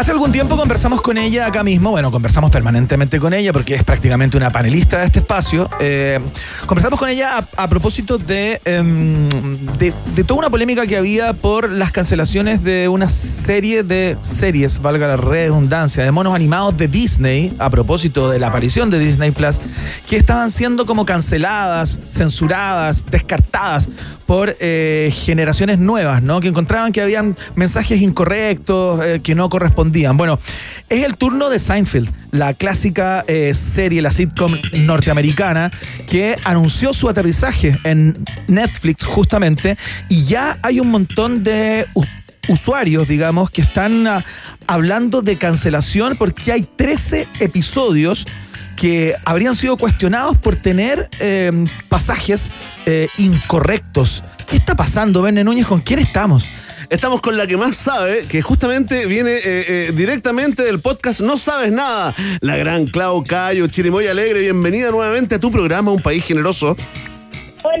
Hace algún tiempo conversamos con ella acá mismo, bueno, conversamos permanentemente con ella porque es prácticamente una panelista de este espacio. Eh, conversamos con ella a, propósito de, em, de, de toda una polémica que había por las cancelaciones de una serie de series, valga la redundancia, de monos animados de Disney, a propósito de la aparición de Disney Plus, que estaban siendo como canceladas, censuradas, descartadas por eh, generaciones nuevas, ¿no? Que encontraban que habían mensajes incorrectos, eh, que no correspondían. Bueno, es el turno de Seinfeld, la clásica eh, serie, la sitcom norteamericana, que anunció su aterrizaje en Netflix justamente, y ya hay un montón de usuarios, digamos, que están ah, hablando de cancelación porque hay 13 episodios que habrían sido cuestionados por tener eh, pasajes eh, incorrectos. ¿Qué está pasando, Benne Núñez? ¿Con quién estamos? Estamos con la que más sabe, que justamente viene eh, eh, directamente del podcast No Sabes Nada. La gran Clau Cayo, Chirimoy Alegre, bienvenida nuevamente a tu programa Un País Generoso.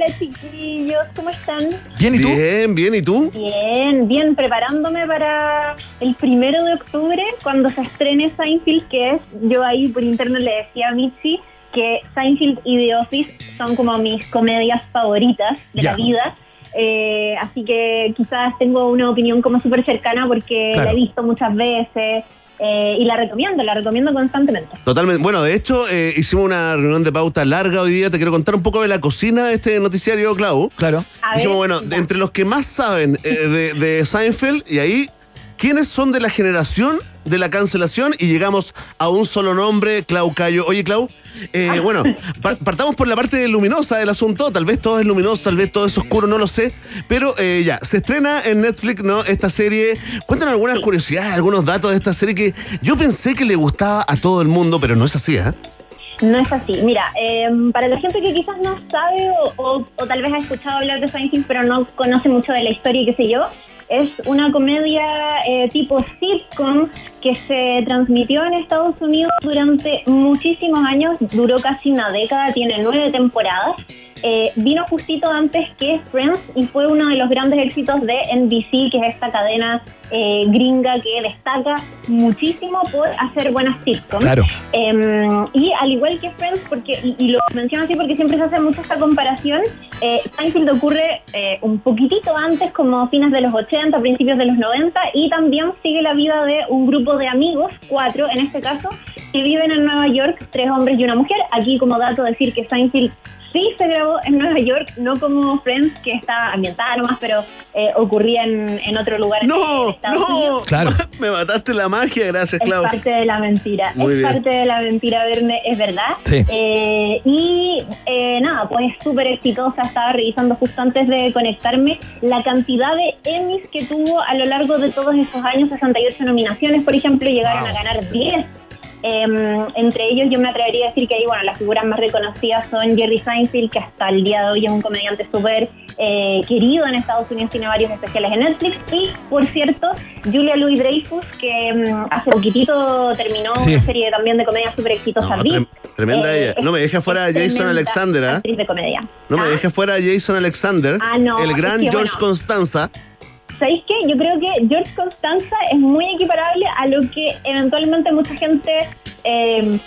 Hola chiquillos, ¿cómo están? Bien, ¿y tú? Bien, bien, ¿y tú? Bien, bien, preparándome para el primero de octubre, cuando se estrene Seinfeld, que es, yo ahí por interno le decía a Mitzi, que Seinfeld y The Office son como mis comedias favoritas de Ya. la vida. Eh, así que quizás tengo una opinión como súper cercana porque Claro. la he visto muchas veces eh, y la recomiendo, la recomiendo constantemente. Totalmente. Bueno, de hecho, eh, hicimos una reunión de pauta larga hoy día. Te quiero contar un poco de la cocina de este noticiario, Clau. Claro. A Dijimos, ver, bueno, de entre los que más saben eh, de, de Seinfeld, y ahí, ¿quiénes son de la generación de la cancelación? Y llegamos a un solo nombre, Clau Cayo. Oye, Clau, eh, bueno, par- partamos por la parte luminosa del asunto. Tal vez todo es luminoso, tal vez todo es oscuro, no lo sé. Pero eh, ya, se estrena en Netflix, ¿no? Esta serie. Cuéntanos algunas curiosidades, algunos datos de esta serie que yo pensé que le gustaba a todo el mundo, pero no es así, ¿eh? No es así. Mira, eh, para la gente que quizás no sabe o, o- o tal vez ha escuchado hablar de Seinfeld pero no conoce mucho de la historia y qué sé yo, es una comedia eh, tipo sitcom que se transmitió en Estados Unidos durante muchísimos años, duró casi una década, tiene nueve temporadas. Eh, vino justito antes que Friends y fue uno de los grandes éxitos de NBC, que es esta cadena eh, gringa que destaca muchísimo por hacer buenas sitcoms. Claro. Eh, y al igual que Friends, porque, y, y lo menciono así porque siempre se hace mucho esta comparación, eh, Seinfeld ocurre eh, un poquitito antes, como fines de los 80, principios de los 90, y también sigue la vida de un grupo de amigos, cuatro en este caso, que viven en Nueva York, tres hombres y una mujer. Aquí como dato decir que Seinfeld sí se grabó en Nueva York, no como Friends, que está ambientada nomás, pero eh, ocurría en, en otro lugar. ¡No! ¡No! Unidos. Claro. (laughs) Me mataste la magia, gracias, Es Clau. parte de la mentira. Muy es bien. parte de la mentira, Verne, es verdad. Sí. Eh, y eh, nada, pues súper exitosa. Estaba revisando justo antes de conectarme la cantidad de Emmys que tuvo a lo largo de todos estos años. 68 nominaciones, por ejemplo, llegaron a ganar 10. Eh, entre ellos yo me atrevería a decir que ahí, bueno, las figuras más reconocidas son Jerry Seinfeld, que hasta el día de hoy es un comediante súper eh, querido en Estados Unidos, tiene varios especiales en Netflix. Y, por cierto, Julia Louis Dreyfus, que mm, hace poquitito terminó Sí. una serie también de comedia súper exitosa. No, Veep. trem- tremenda Eh, ella. No me deje fuera a Jason Alexander, ¿ah? Actriz de comedia. No me Ah, deje fuera a Jason Alexander. Ah, no, El es gran que, George bueno. Constanza. ¿Sabéis qué? Yo creo que George Constanza es muy equiparable a lo que eventualmente mucha gente eh,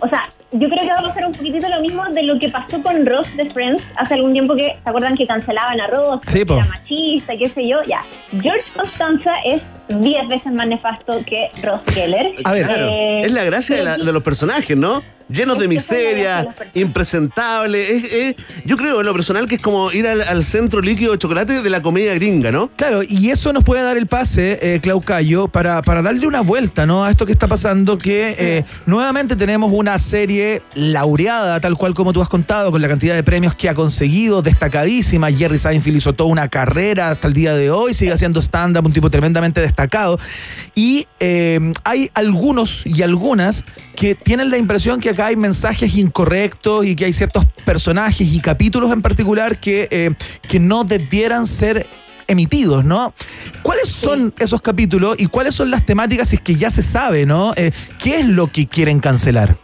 o sea, yo creo que va a pasar un poquitito lo mismo de lo que pasó con Ross de Friends hace algún tiempo que, ¿se acuerdan que cancelaban a Ross? Sí, que era machista, qué sé yo, ya. George Constanza es 10 veces más nefasto que Ross Geller. Claro, Eh, es la gracia de, la- de los personajes, ¿no? Llenos de miseria, impresentables. Es- es- yo creo en lo personal que es como ir al, al centro líquido de chocolate de la comedia gringa, ¿no? Claro, y eso nos puede dar el pase, eh, Clau Cayo, para, para darle una vuelta ¿no? a esto que está pasando, que eh, nuevamente tenemos una serie laureada, tal cual como tú has contado, con la cantidad de premios que ha conseguido, destacadísima. Jerry Seinfeld hizo toda una carrera hasta el día de hoy, sigue haciendo stand-up, un tipo tremendamente destacado. Y eh, hay algunos y algunas que tienen la impresión que acá hay mensajes incorrectos y que hay ciertos personajes y capítulos en particular que, eh, que no debieran ser emitidos, ¿no? ¿Cuáles son esos capítulos y cuáles son las temáticas si es que ya se sabe, ¿no? Eh, ¿Qué es lo que quieren cancelar?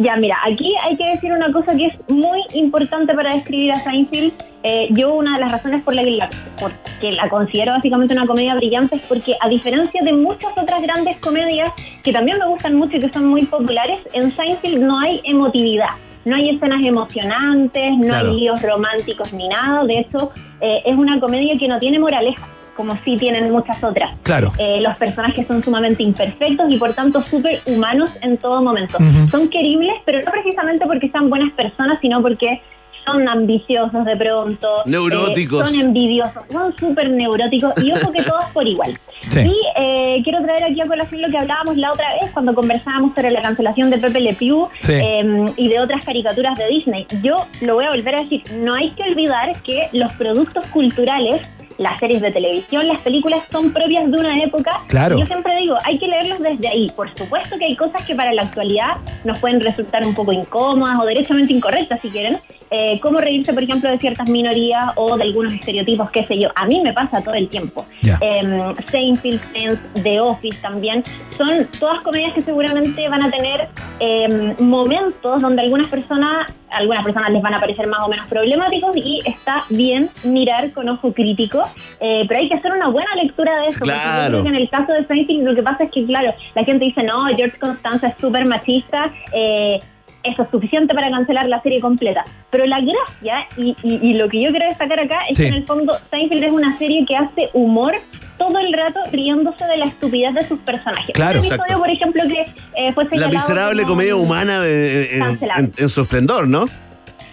Ya, mira, aquí hay que decir una cosa que es muy importante para describir a Seinfeld. Eh, yo una de las razones por la que la, considero básicamente una comedia brillante es porque a diferencia de muchas otras grandes comedias que también me gustan mucho y que son muy populares, en Seinfeld no hay emotividad. No hay escenas emocionantes, no Claro. hay líos románticos ni nada. De hecho, eh, es una comedia que no tiene moraleja, como sí tienen muchas otras. Claro. Eh, los personajes son sumamente imperfectos y por tanto súper humanos en todo momento. Son queribles, pero no precisamente porque sean buenas personas, sino porque son ambiciosos de pronto. Neuróticos. eh, son envidiosos, son súper neuróticos y ojo que todos por igual. (laughs) Sí. Y eh, quiero traer aquí a colación lo que hablábamos la otra vez cuando conversábamos sobre la cancelación de Pepe Le Pew Sí. eh, y de otras caricaturas de Disney. Yo lo voy a volver a decir, no hay que olvidar que los productos culturales las series de televisión, las películas son propias de una época. Claro. Y Yo siempre digo, hay que leerlos desde ahí. Por supuesto que hay cosas que para la actualidad nos pueden resultar un poco incómodas o derechamente incorrectas, si quieren. Eh, como reírse, por ejemplo, de ciertas minorías o de algunos estereotipos, qué sé yo. A mí me pasa todo el tiempo. Ya. Em, Seinfeld, Friends, The Office también. Son todas comedias que seguramente van a tener em, momentos donde algunas personas, algunas personas les van a parecer más o menos problemáticos y está bien mirar con ojo crítico, eh, pero hay que hacer una buena lectura de eso. porque yo Claro. creo que en el caso de Seinfeld lo que pasa es que, claro, la gente dice, no, George Constanza es súper machista, eh, eso es suficiente para cancelar la serie completa. Pero la gracia y, y- y lo que yo quiero destacar acá es Sí. que en el fondo Seinfeld es una serie que hace humor todo el rato riéndose de la estupidez de sus personajes. Claro. Un episodio, Exacto. por ejemplo, que eh, fue La miserable como- comedia humana eh, en, Cancelable. en- en su esplendor, ¿no?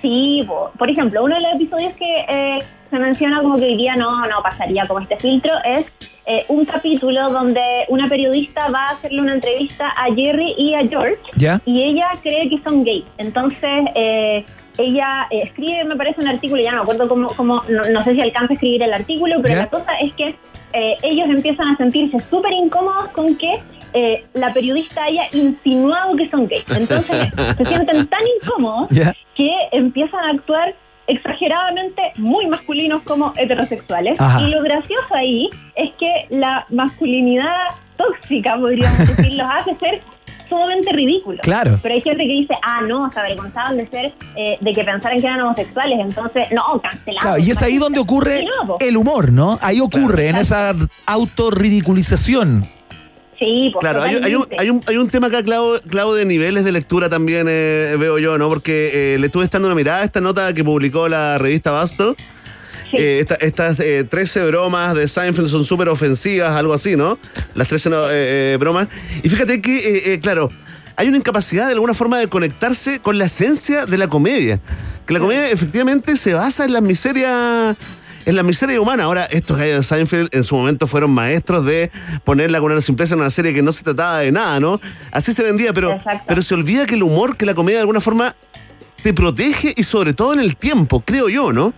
Sí, po. por ejemplo, uno de los episodios que eh, se menciona como que hoy día no, no pasaría como este filtro es eh, un capítulo donde una periodista va a hacerle una entrevista a Jerry y a George ¿Ya? y ella cree que son gays. Entonces, eh, ella eh, escribe, me parece, un artículo, ya no me acuerdo cómo, cómo no, no sé si alcanza a escribir el artículo, pero ¿Ya? la cosa es que eh, ellos empiezan a sentirse súper incómodos con que eh, la periodista haya insinuado que son gays. Entonces, (laughs) se sienten tan incómodos que empiezan a actuar exageradamente muy masculinos como heterosexuales. Ajá. Y lo gracioso ahí es que la masculinidad tóxica, podríamos (laughs) decir, los hace ser sumamente ridículos. Claro. Pero hay gente que dice, ah, no, se avergonzaban de ser, eh, de que pensaran que eran homosexuales, entonces, no, cancelados. Claro, y es ahí donde ocurre no, el humor, ¿no? Ahí ocurre, en esa autorridiculización. Sí, pues Claro, hay, hay un, hay, un, hay un tema acá, clavo, clavo de niveles de lectura también, eh, veo yo, ¿no? Porque eh, le estuve dando una mirada a esta nota que publicó la revista Basto. Eh, esta- estas eh, 13 bromas de Seinfeld son súper ofensivas, algo así, ¿no? Las 13 no, eh, eh, bromas. Y fíjate que, eh, eh, claro, hay una incapacidad de alguna forma de conectarse con la esencia de la comedia. Que la comedia efectivamente se basa en las miserias en la miseria humana. Ahora, estos gallos de Seinfeld en su momento fueron maestros de ponerla con una simpleza en una serie que no se trataba de nada, ¿no? Así se vendía, pero, pero se olvida que el humor, que la comedia de alguna forma te protege y sobre todo en el tiempo, creo yo, ¿no?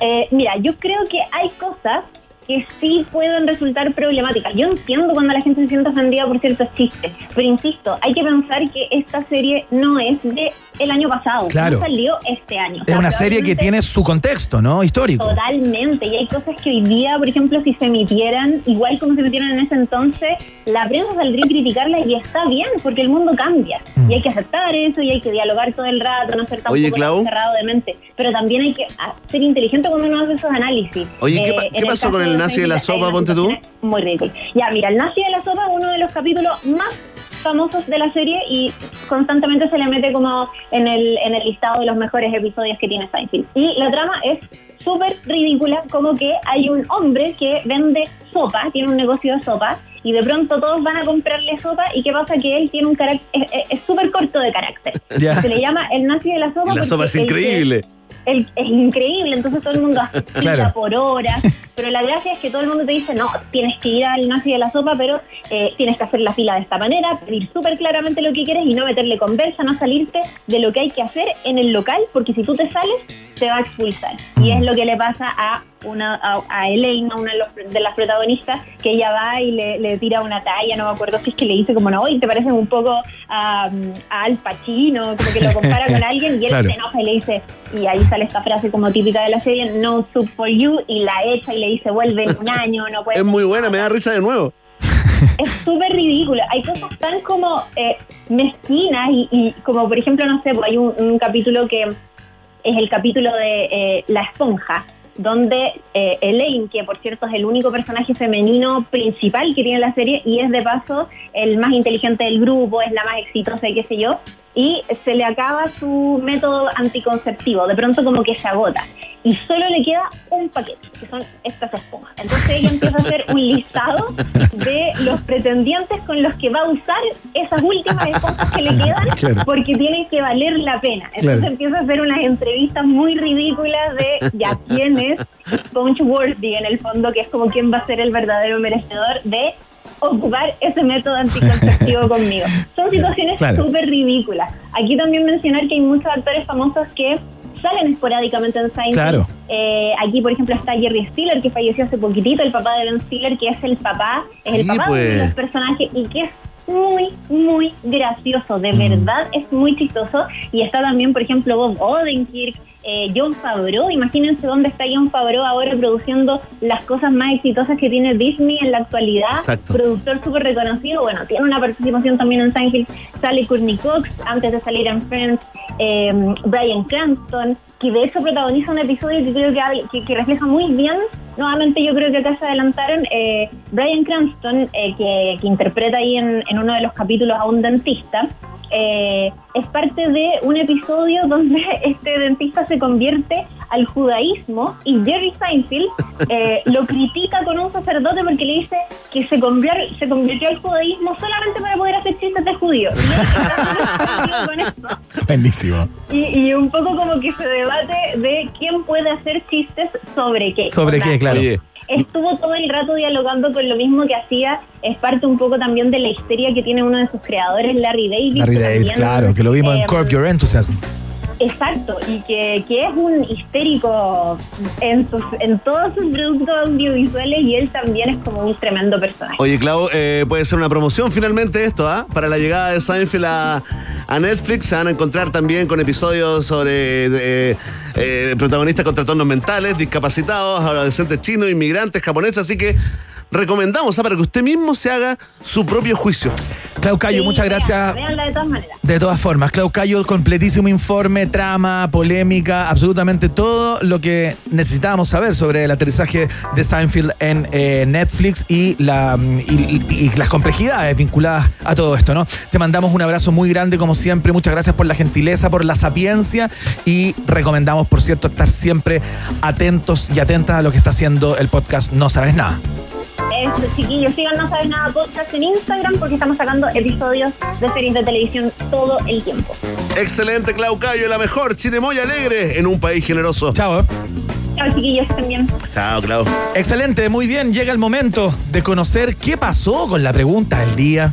Eh, mira, yo creo que hay cosas que sí pueden resultar problemáticas. Yo entiendo cuando la gente se siente ofendida por ciertos chistes, pero insisto, hay que pensar que esta serie no es de el año pasado, Claro. no salió este año. O Es sea, una serie que tiene su contexto, ¿no? Histórico. Totalmente, y hay cosas que hoy día, por ejemplo, si se emitieran, igual como se emitieron en ese entonces, la prensa saldría a criticarlas y está bien, porque el mundo cambia. Mm. Y hay que aceptar eso y hay que dialogar todo el rato, no ser tampoco Oye, Clau. tan cerrado de mente. Pero también hay que ah, ser inteligente cuando uno hace esos análisis. Oye, ¿qué Eh, pa- en qué pasó con el nazi de la sopa, ponte tú? Muy ridículo. Ya, mira, el nazi de la sopa es uno de los capítulos más famosos de la serie y constantemente se le mete como en el, en el listado de los mejores episodios que tiene Seinfeld. Y la trama es súper ridícula, como que hay un hombre que vende sopa, tiene un negocio de sopa, y de pronto todos van a comprarle sopa, y qué pasa que él tiene un carácter, es- súper corto de carácter. Se le llama el nazi de la sopa. La sopa es el que- increíble. El- es increíble, entonces todo el mundo hace (laughs) Claro. por horas, pero la gracia es que todo el mundo te dice, no, tienes que ir al nazi de la sopa, pero eh, tienes que hacer la fila de esta manera, pedir súper claramente lo que quieres y no meterle conversa, no salirte de lo que hay que hacer en el local, porque si tú te sales, te va a expulsar. Y es lo que le pasa a una a, a una de, los- de las protagonistas, que ella va y le, le tira una talla, no me acuerdo si es que le dice como, no, y te pareces un poco a Al Pacino, como que lo compara (laughs) con alguien, y él Claro. se enoja y le dice, y ahí sale esta frase como típica de la serie, no soup for you, y la echa y le dice, vuelve en un año, no puede (laughs) Es muy buena, me da risa de nuevo. es súper ridículo. Hay cosas tan como eh, mezquinas y, y como por ejemplo, no sé, pues hay un, un capítulo que es el capítulo de eh, La Esponja, donde eh, Elaine, que por cierto es el único personaje femenino principal que tiene la serie y es de paso el más inteligente del grupo, es la más exitosa y qué sé yo, y se le acaba su método anticonceptivo, de pronto como que se agota y solo le queda un paquete, que son estas esponjas. Entonces ella empieza a hacer un listado de los pretendientes con los que va a usar esas últimas esponjas que le (laughs) quedan Claro. porque tienen que valer la pena. Entonces Claro. empieza a hacer unas entrevistas muy ridículas de ya quién es Spongeworthy en el fondo, que es como quién va a ser el verdadero merecedor de ocupar ese método anticonceptivo (laughs) conmigo. Son situaciones Claro. súper ridículas. Aquí también mencionar que hay muchos actores famosos que salen esporádicamente en Seinfeld. Claro. Eh, aquí, por ejemplo, está Jerry Stiller, que falleció hace poquitito, el papá de Ben Stiller, que es el papá, es el Sí, papá de pues. los personajes y que es muy, muy gracioso, de Mm. verdad es muy chistoso. Y está también, por ejemplo, Bob Odenkirk, eh, John Favreau. Imagínense dónde está John Favreau ahora produciendo las cosas más exitosas que tiene Disney en la actualidad. Exacto. Productor súper reconocido. Bueno, tiene una participación también en Seinfeld. Sale Courtney Cox, antes de salir en Friends, eh, Brian Cranston, que de hecho protagoniza un episodio que creo que, que, que refleja muy bien. Nuevamente yo creo que acá se adelantaron. eh, Brian Cranston, eh, que, que interpreta ahí en, en uno de los capítulos a un dentista, eh, es parte de un episodio donde (laughs) este dentista se convierte al judaísmo y Jerry Seinfeld eh, (laughs) lo critica con un sacerdote porque le dice que se convirtió, se convirtió al judaísmo solamente para poder hacer chistes de esto. Buenísimo. Y, y un poco como que se debate de quién puede hacer chistes sobre qué. ¿Sobre O sea, qué? Claro. Oye, Estuvo todo el rato dialogando con lo mismo que hacía, es parte un poco también de la histeria que tiene uno de sus creadores, Larry David. Larry David, también, claro, que lo vimos en eh, Your Enthusiasm. Exacto, y que, que es un histérico en, sus, en todos sus productos audiovisuales y él también es como un tremendo personaje. Oye, Clau, eh, puede ser una promoción finalmente esto, ¿ah? Para la llegada de Seinfeld a, Netflix se van a encontrar también con episodios sobre eh, eh, protagonistas con trastornos mentales, discapacitados, adolescentes chinos, inmigrantes, japoneses, así que recomendamos ¿ah? para que usted mismo se haga su propio juicio. Clau Cayo, muchas gracias. Veanla de todas maneras. De todas formas, Clau Cayo, completísimo informe, trama, polémica, absolutamente todo lo que necesitábamos saber sobre el aterrizaje de Seinfeld en eh, Netflix y, la, y, y- y las complejidades vinculadas a todo esto, ¿no? Te mandamos un abrazo muy grande, como siempre. Muchas gracias por la gentileza, por la sapiencia y recomendamos, por cierto, estar siempre atentos y atentas a lo que está haciendo el podcast No Sabes Nada. Eso, chiquillos, sigan No Sabes Nada Podcast en Instagram porque estamos sacando episodios de series de televisión todo el tiempo. Excelente, Clau Cayo, la mejor, Chinemoy alegre en un país generoso. Chao. Chao, chiquillos, también. Chao, Clau. Excelente, muy bien. Llega el momento de conocer qué pasó con la pregunta del día.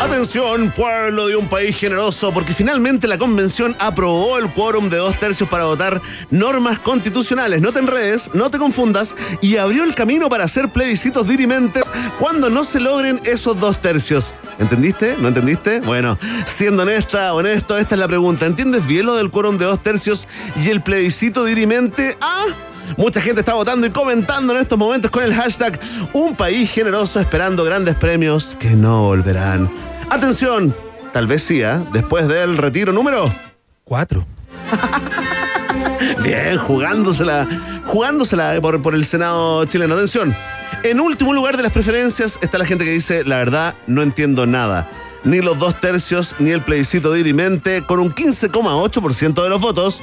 Atención, pueblo de un país generoso, porque finalmente la convención aprobó el quórum de dos tercios para votar normas constitucionales. No te enredes, no te confundas, y abrió el camino para hacer plebiscitos dirimentes cuando no se logren esos dos tercios. ¿Entendiste? ¿No entendiste? Bueno, siendo honesta, honesto, esta es la pregunta. ¿Entiendes bien lo del quórum de dos tercios y el plebiscito dirimente? Ah. Mucha gente está votando y comentando en estos momentos con el hashtag Un país generoso esperando grandes premios que no volverán. Atención, tal vez sí, ¿ah? después del retiro número Cuatro. (laughs) Bien, jugándosela, jugándosela por, por el Senado chileno. Atención. En último lugar de las preferencias está la gente que dice, la verdad, no entiendo nada. Ni los dos tercios, ni el plebiscito de Irimente, con un 15,8% de los votos.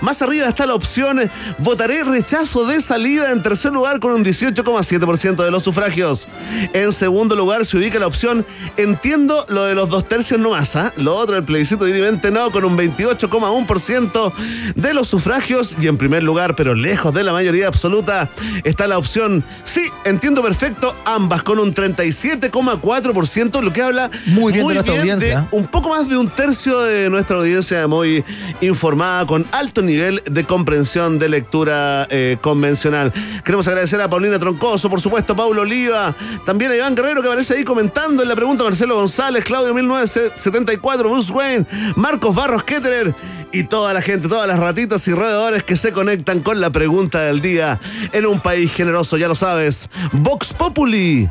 Más arriba está la opción votaré rechazo de salida en tercer lugar con un 18,7% de los sufragios. En segundo lugar se ubica la opción entiendo lo de los dos tercios no más, ¿ah? lo otro el plebiscito dividente no con un 28,1% de los sufragios y en primer lugar, pero lejos de la mayoría absoluta, está la opción sí, entiendo perfecto ambas con un 37,4%, lo que habla Muy bien de nuestra audiencia. un poco más de un tercio de nuestra audiencia muy informada, con nivel de comprensión de lectura eh, convencional. Queremos agradecer a Paulina Troncoso, por supuesto, a Paulo Oliva, también a Iván Guerrero que aparece ahí comentando en la pregunta, Marcelo González, Claudio 1974, Bruce Wayne, Marcos Barros Ketterer y toda la gente, todas las ratitas y roedores que se conectan con la pregunta del día en un país generoso, ya lo sabes, Vox Populi.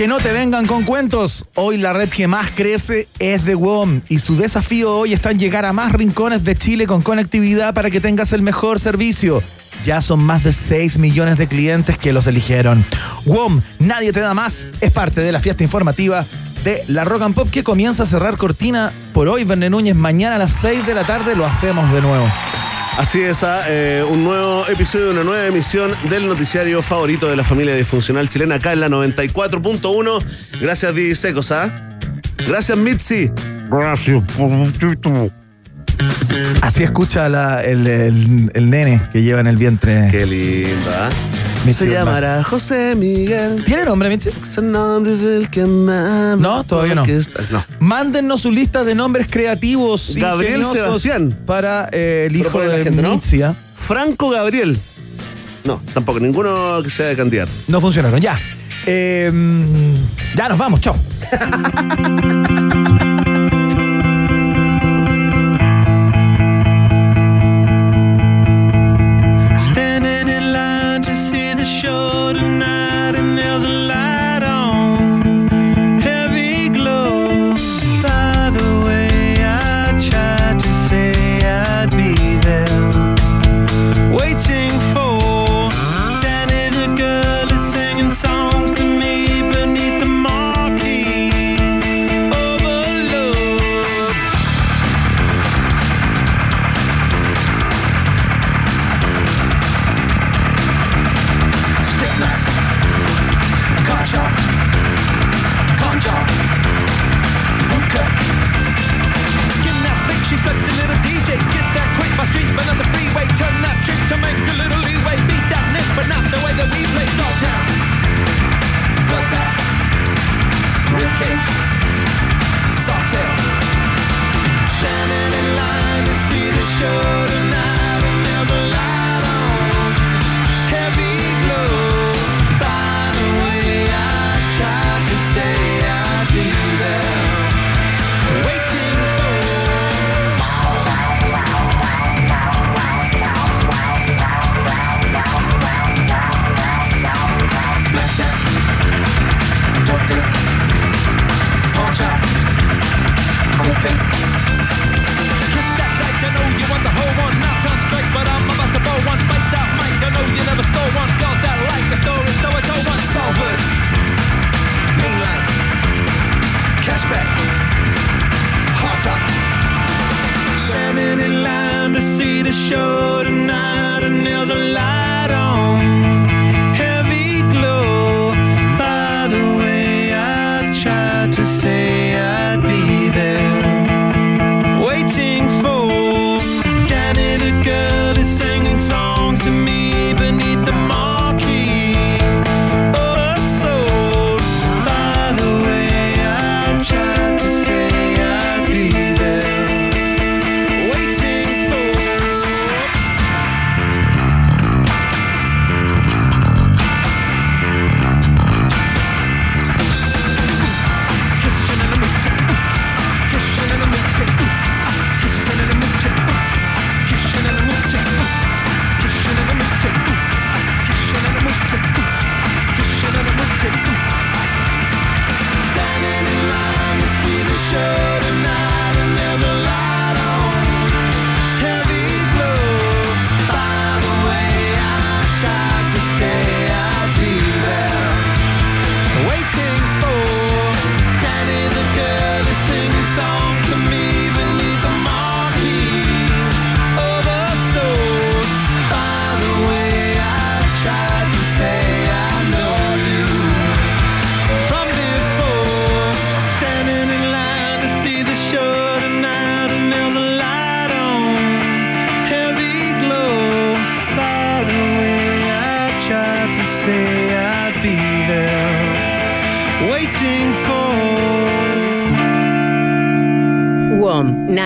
Que no te vengan con cuentos. Hoy la red que más crece es de WOM y su desafío hoy está en llegar a más rincones de Chile con conectividad para que tengas el mejor servicio. Ya son más de 6 millones de clientes que los eligieron. WOM, nadie te da más, es parte de la fiesta informativa de la Rock and Pop que comienza a cerrar cortina por hoy, Verne Núñez. Mañana a las 6 de la tarde lo hacemos de nuevo. Así es, ah, eh, un nuevo episodio, una nueva emisión del noticiario favorito de la familia disfuncional chilena acá en la 94.1. Gracias, Di Secos, ¿ah? Gracias, Mitzi. Gracias por Así escucha la- el, el- el nene que lleva en el vientre. Qué linda. Se llamará José Miguel. ¿Tiene nombre? Es el nombre del que más. No, todavía no. No. Mándennos su lista de nombres creativos. Gabriel Sebastián. Para eh, el hijo de gente, ¿no? ¿ah? Franco Gabriel. No, tampoco, ninguno que sea de candidato. No funcionaron, ya. Eh, ya nos vamos, chao. (laughs)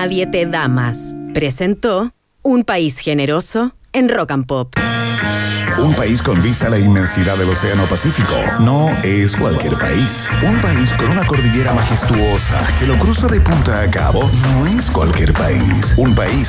Nadie te. Presentó Un país generoso en Rock and Pop. Un país con vista a la inmensidad del Océano Pacífico no es cualquier país. Un país con una cordillera majestuosa que lo cruza de punta a cabo no es cualquier país. Un país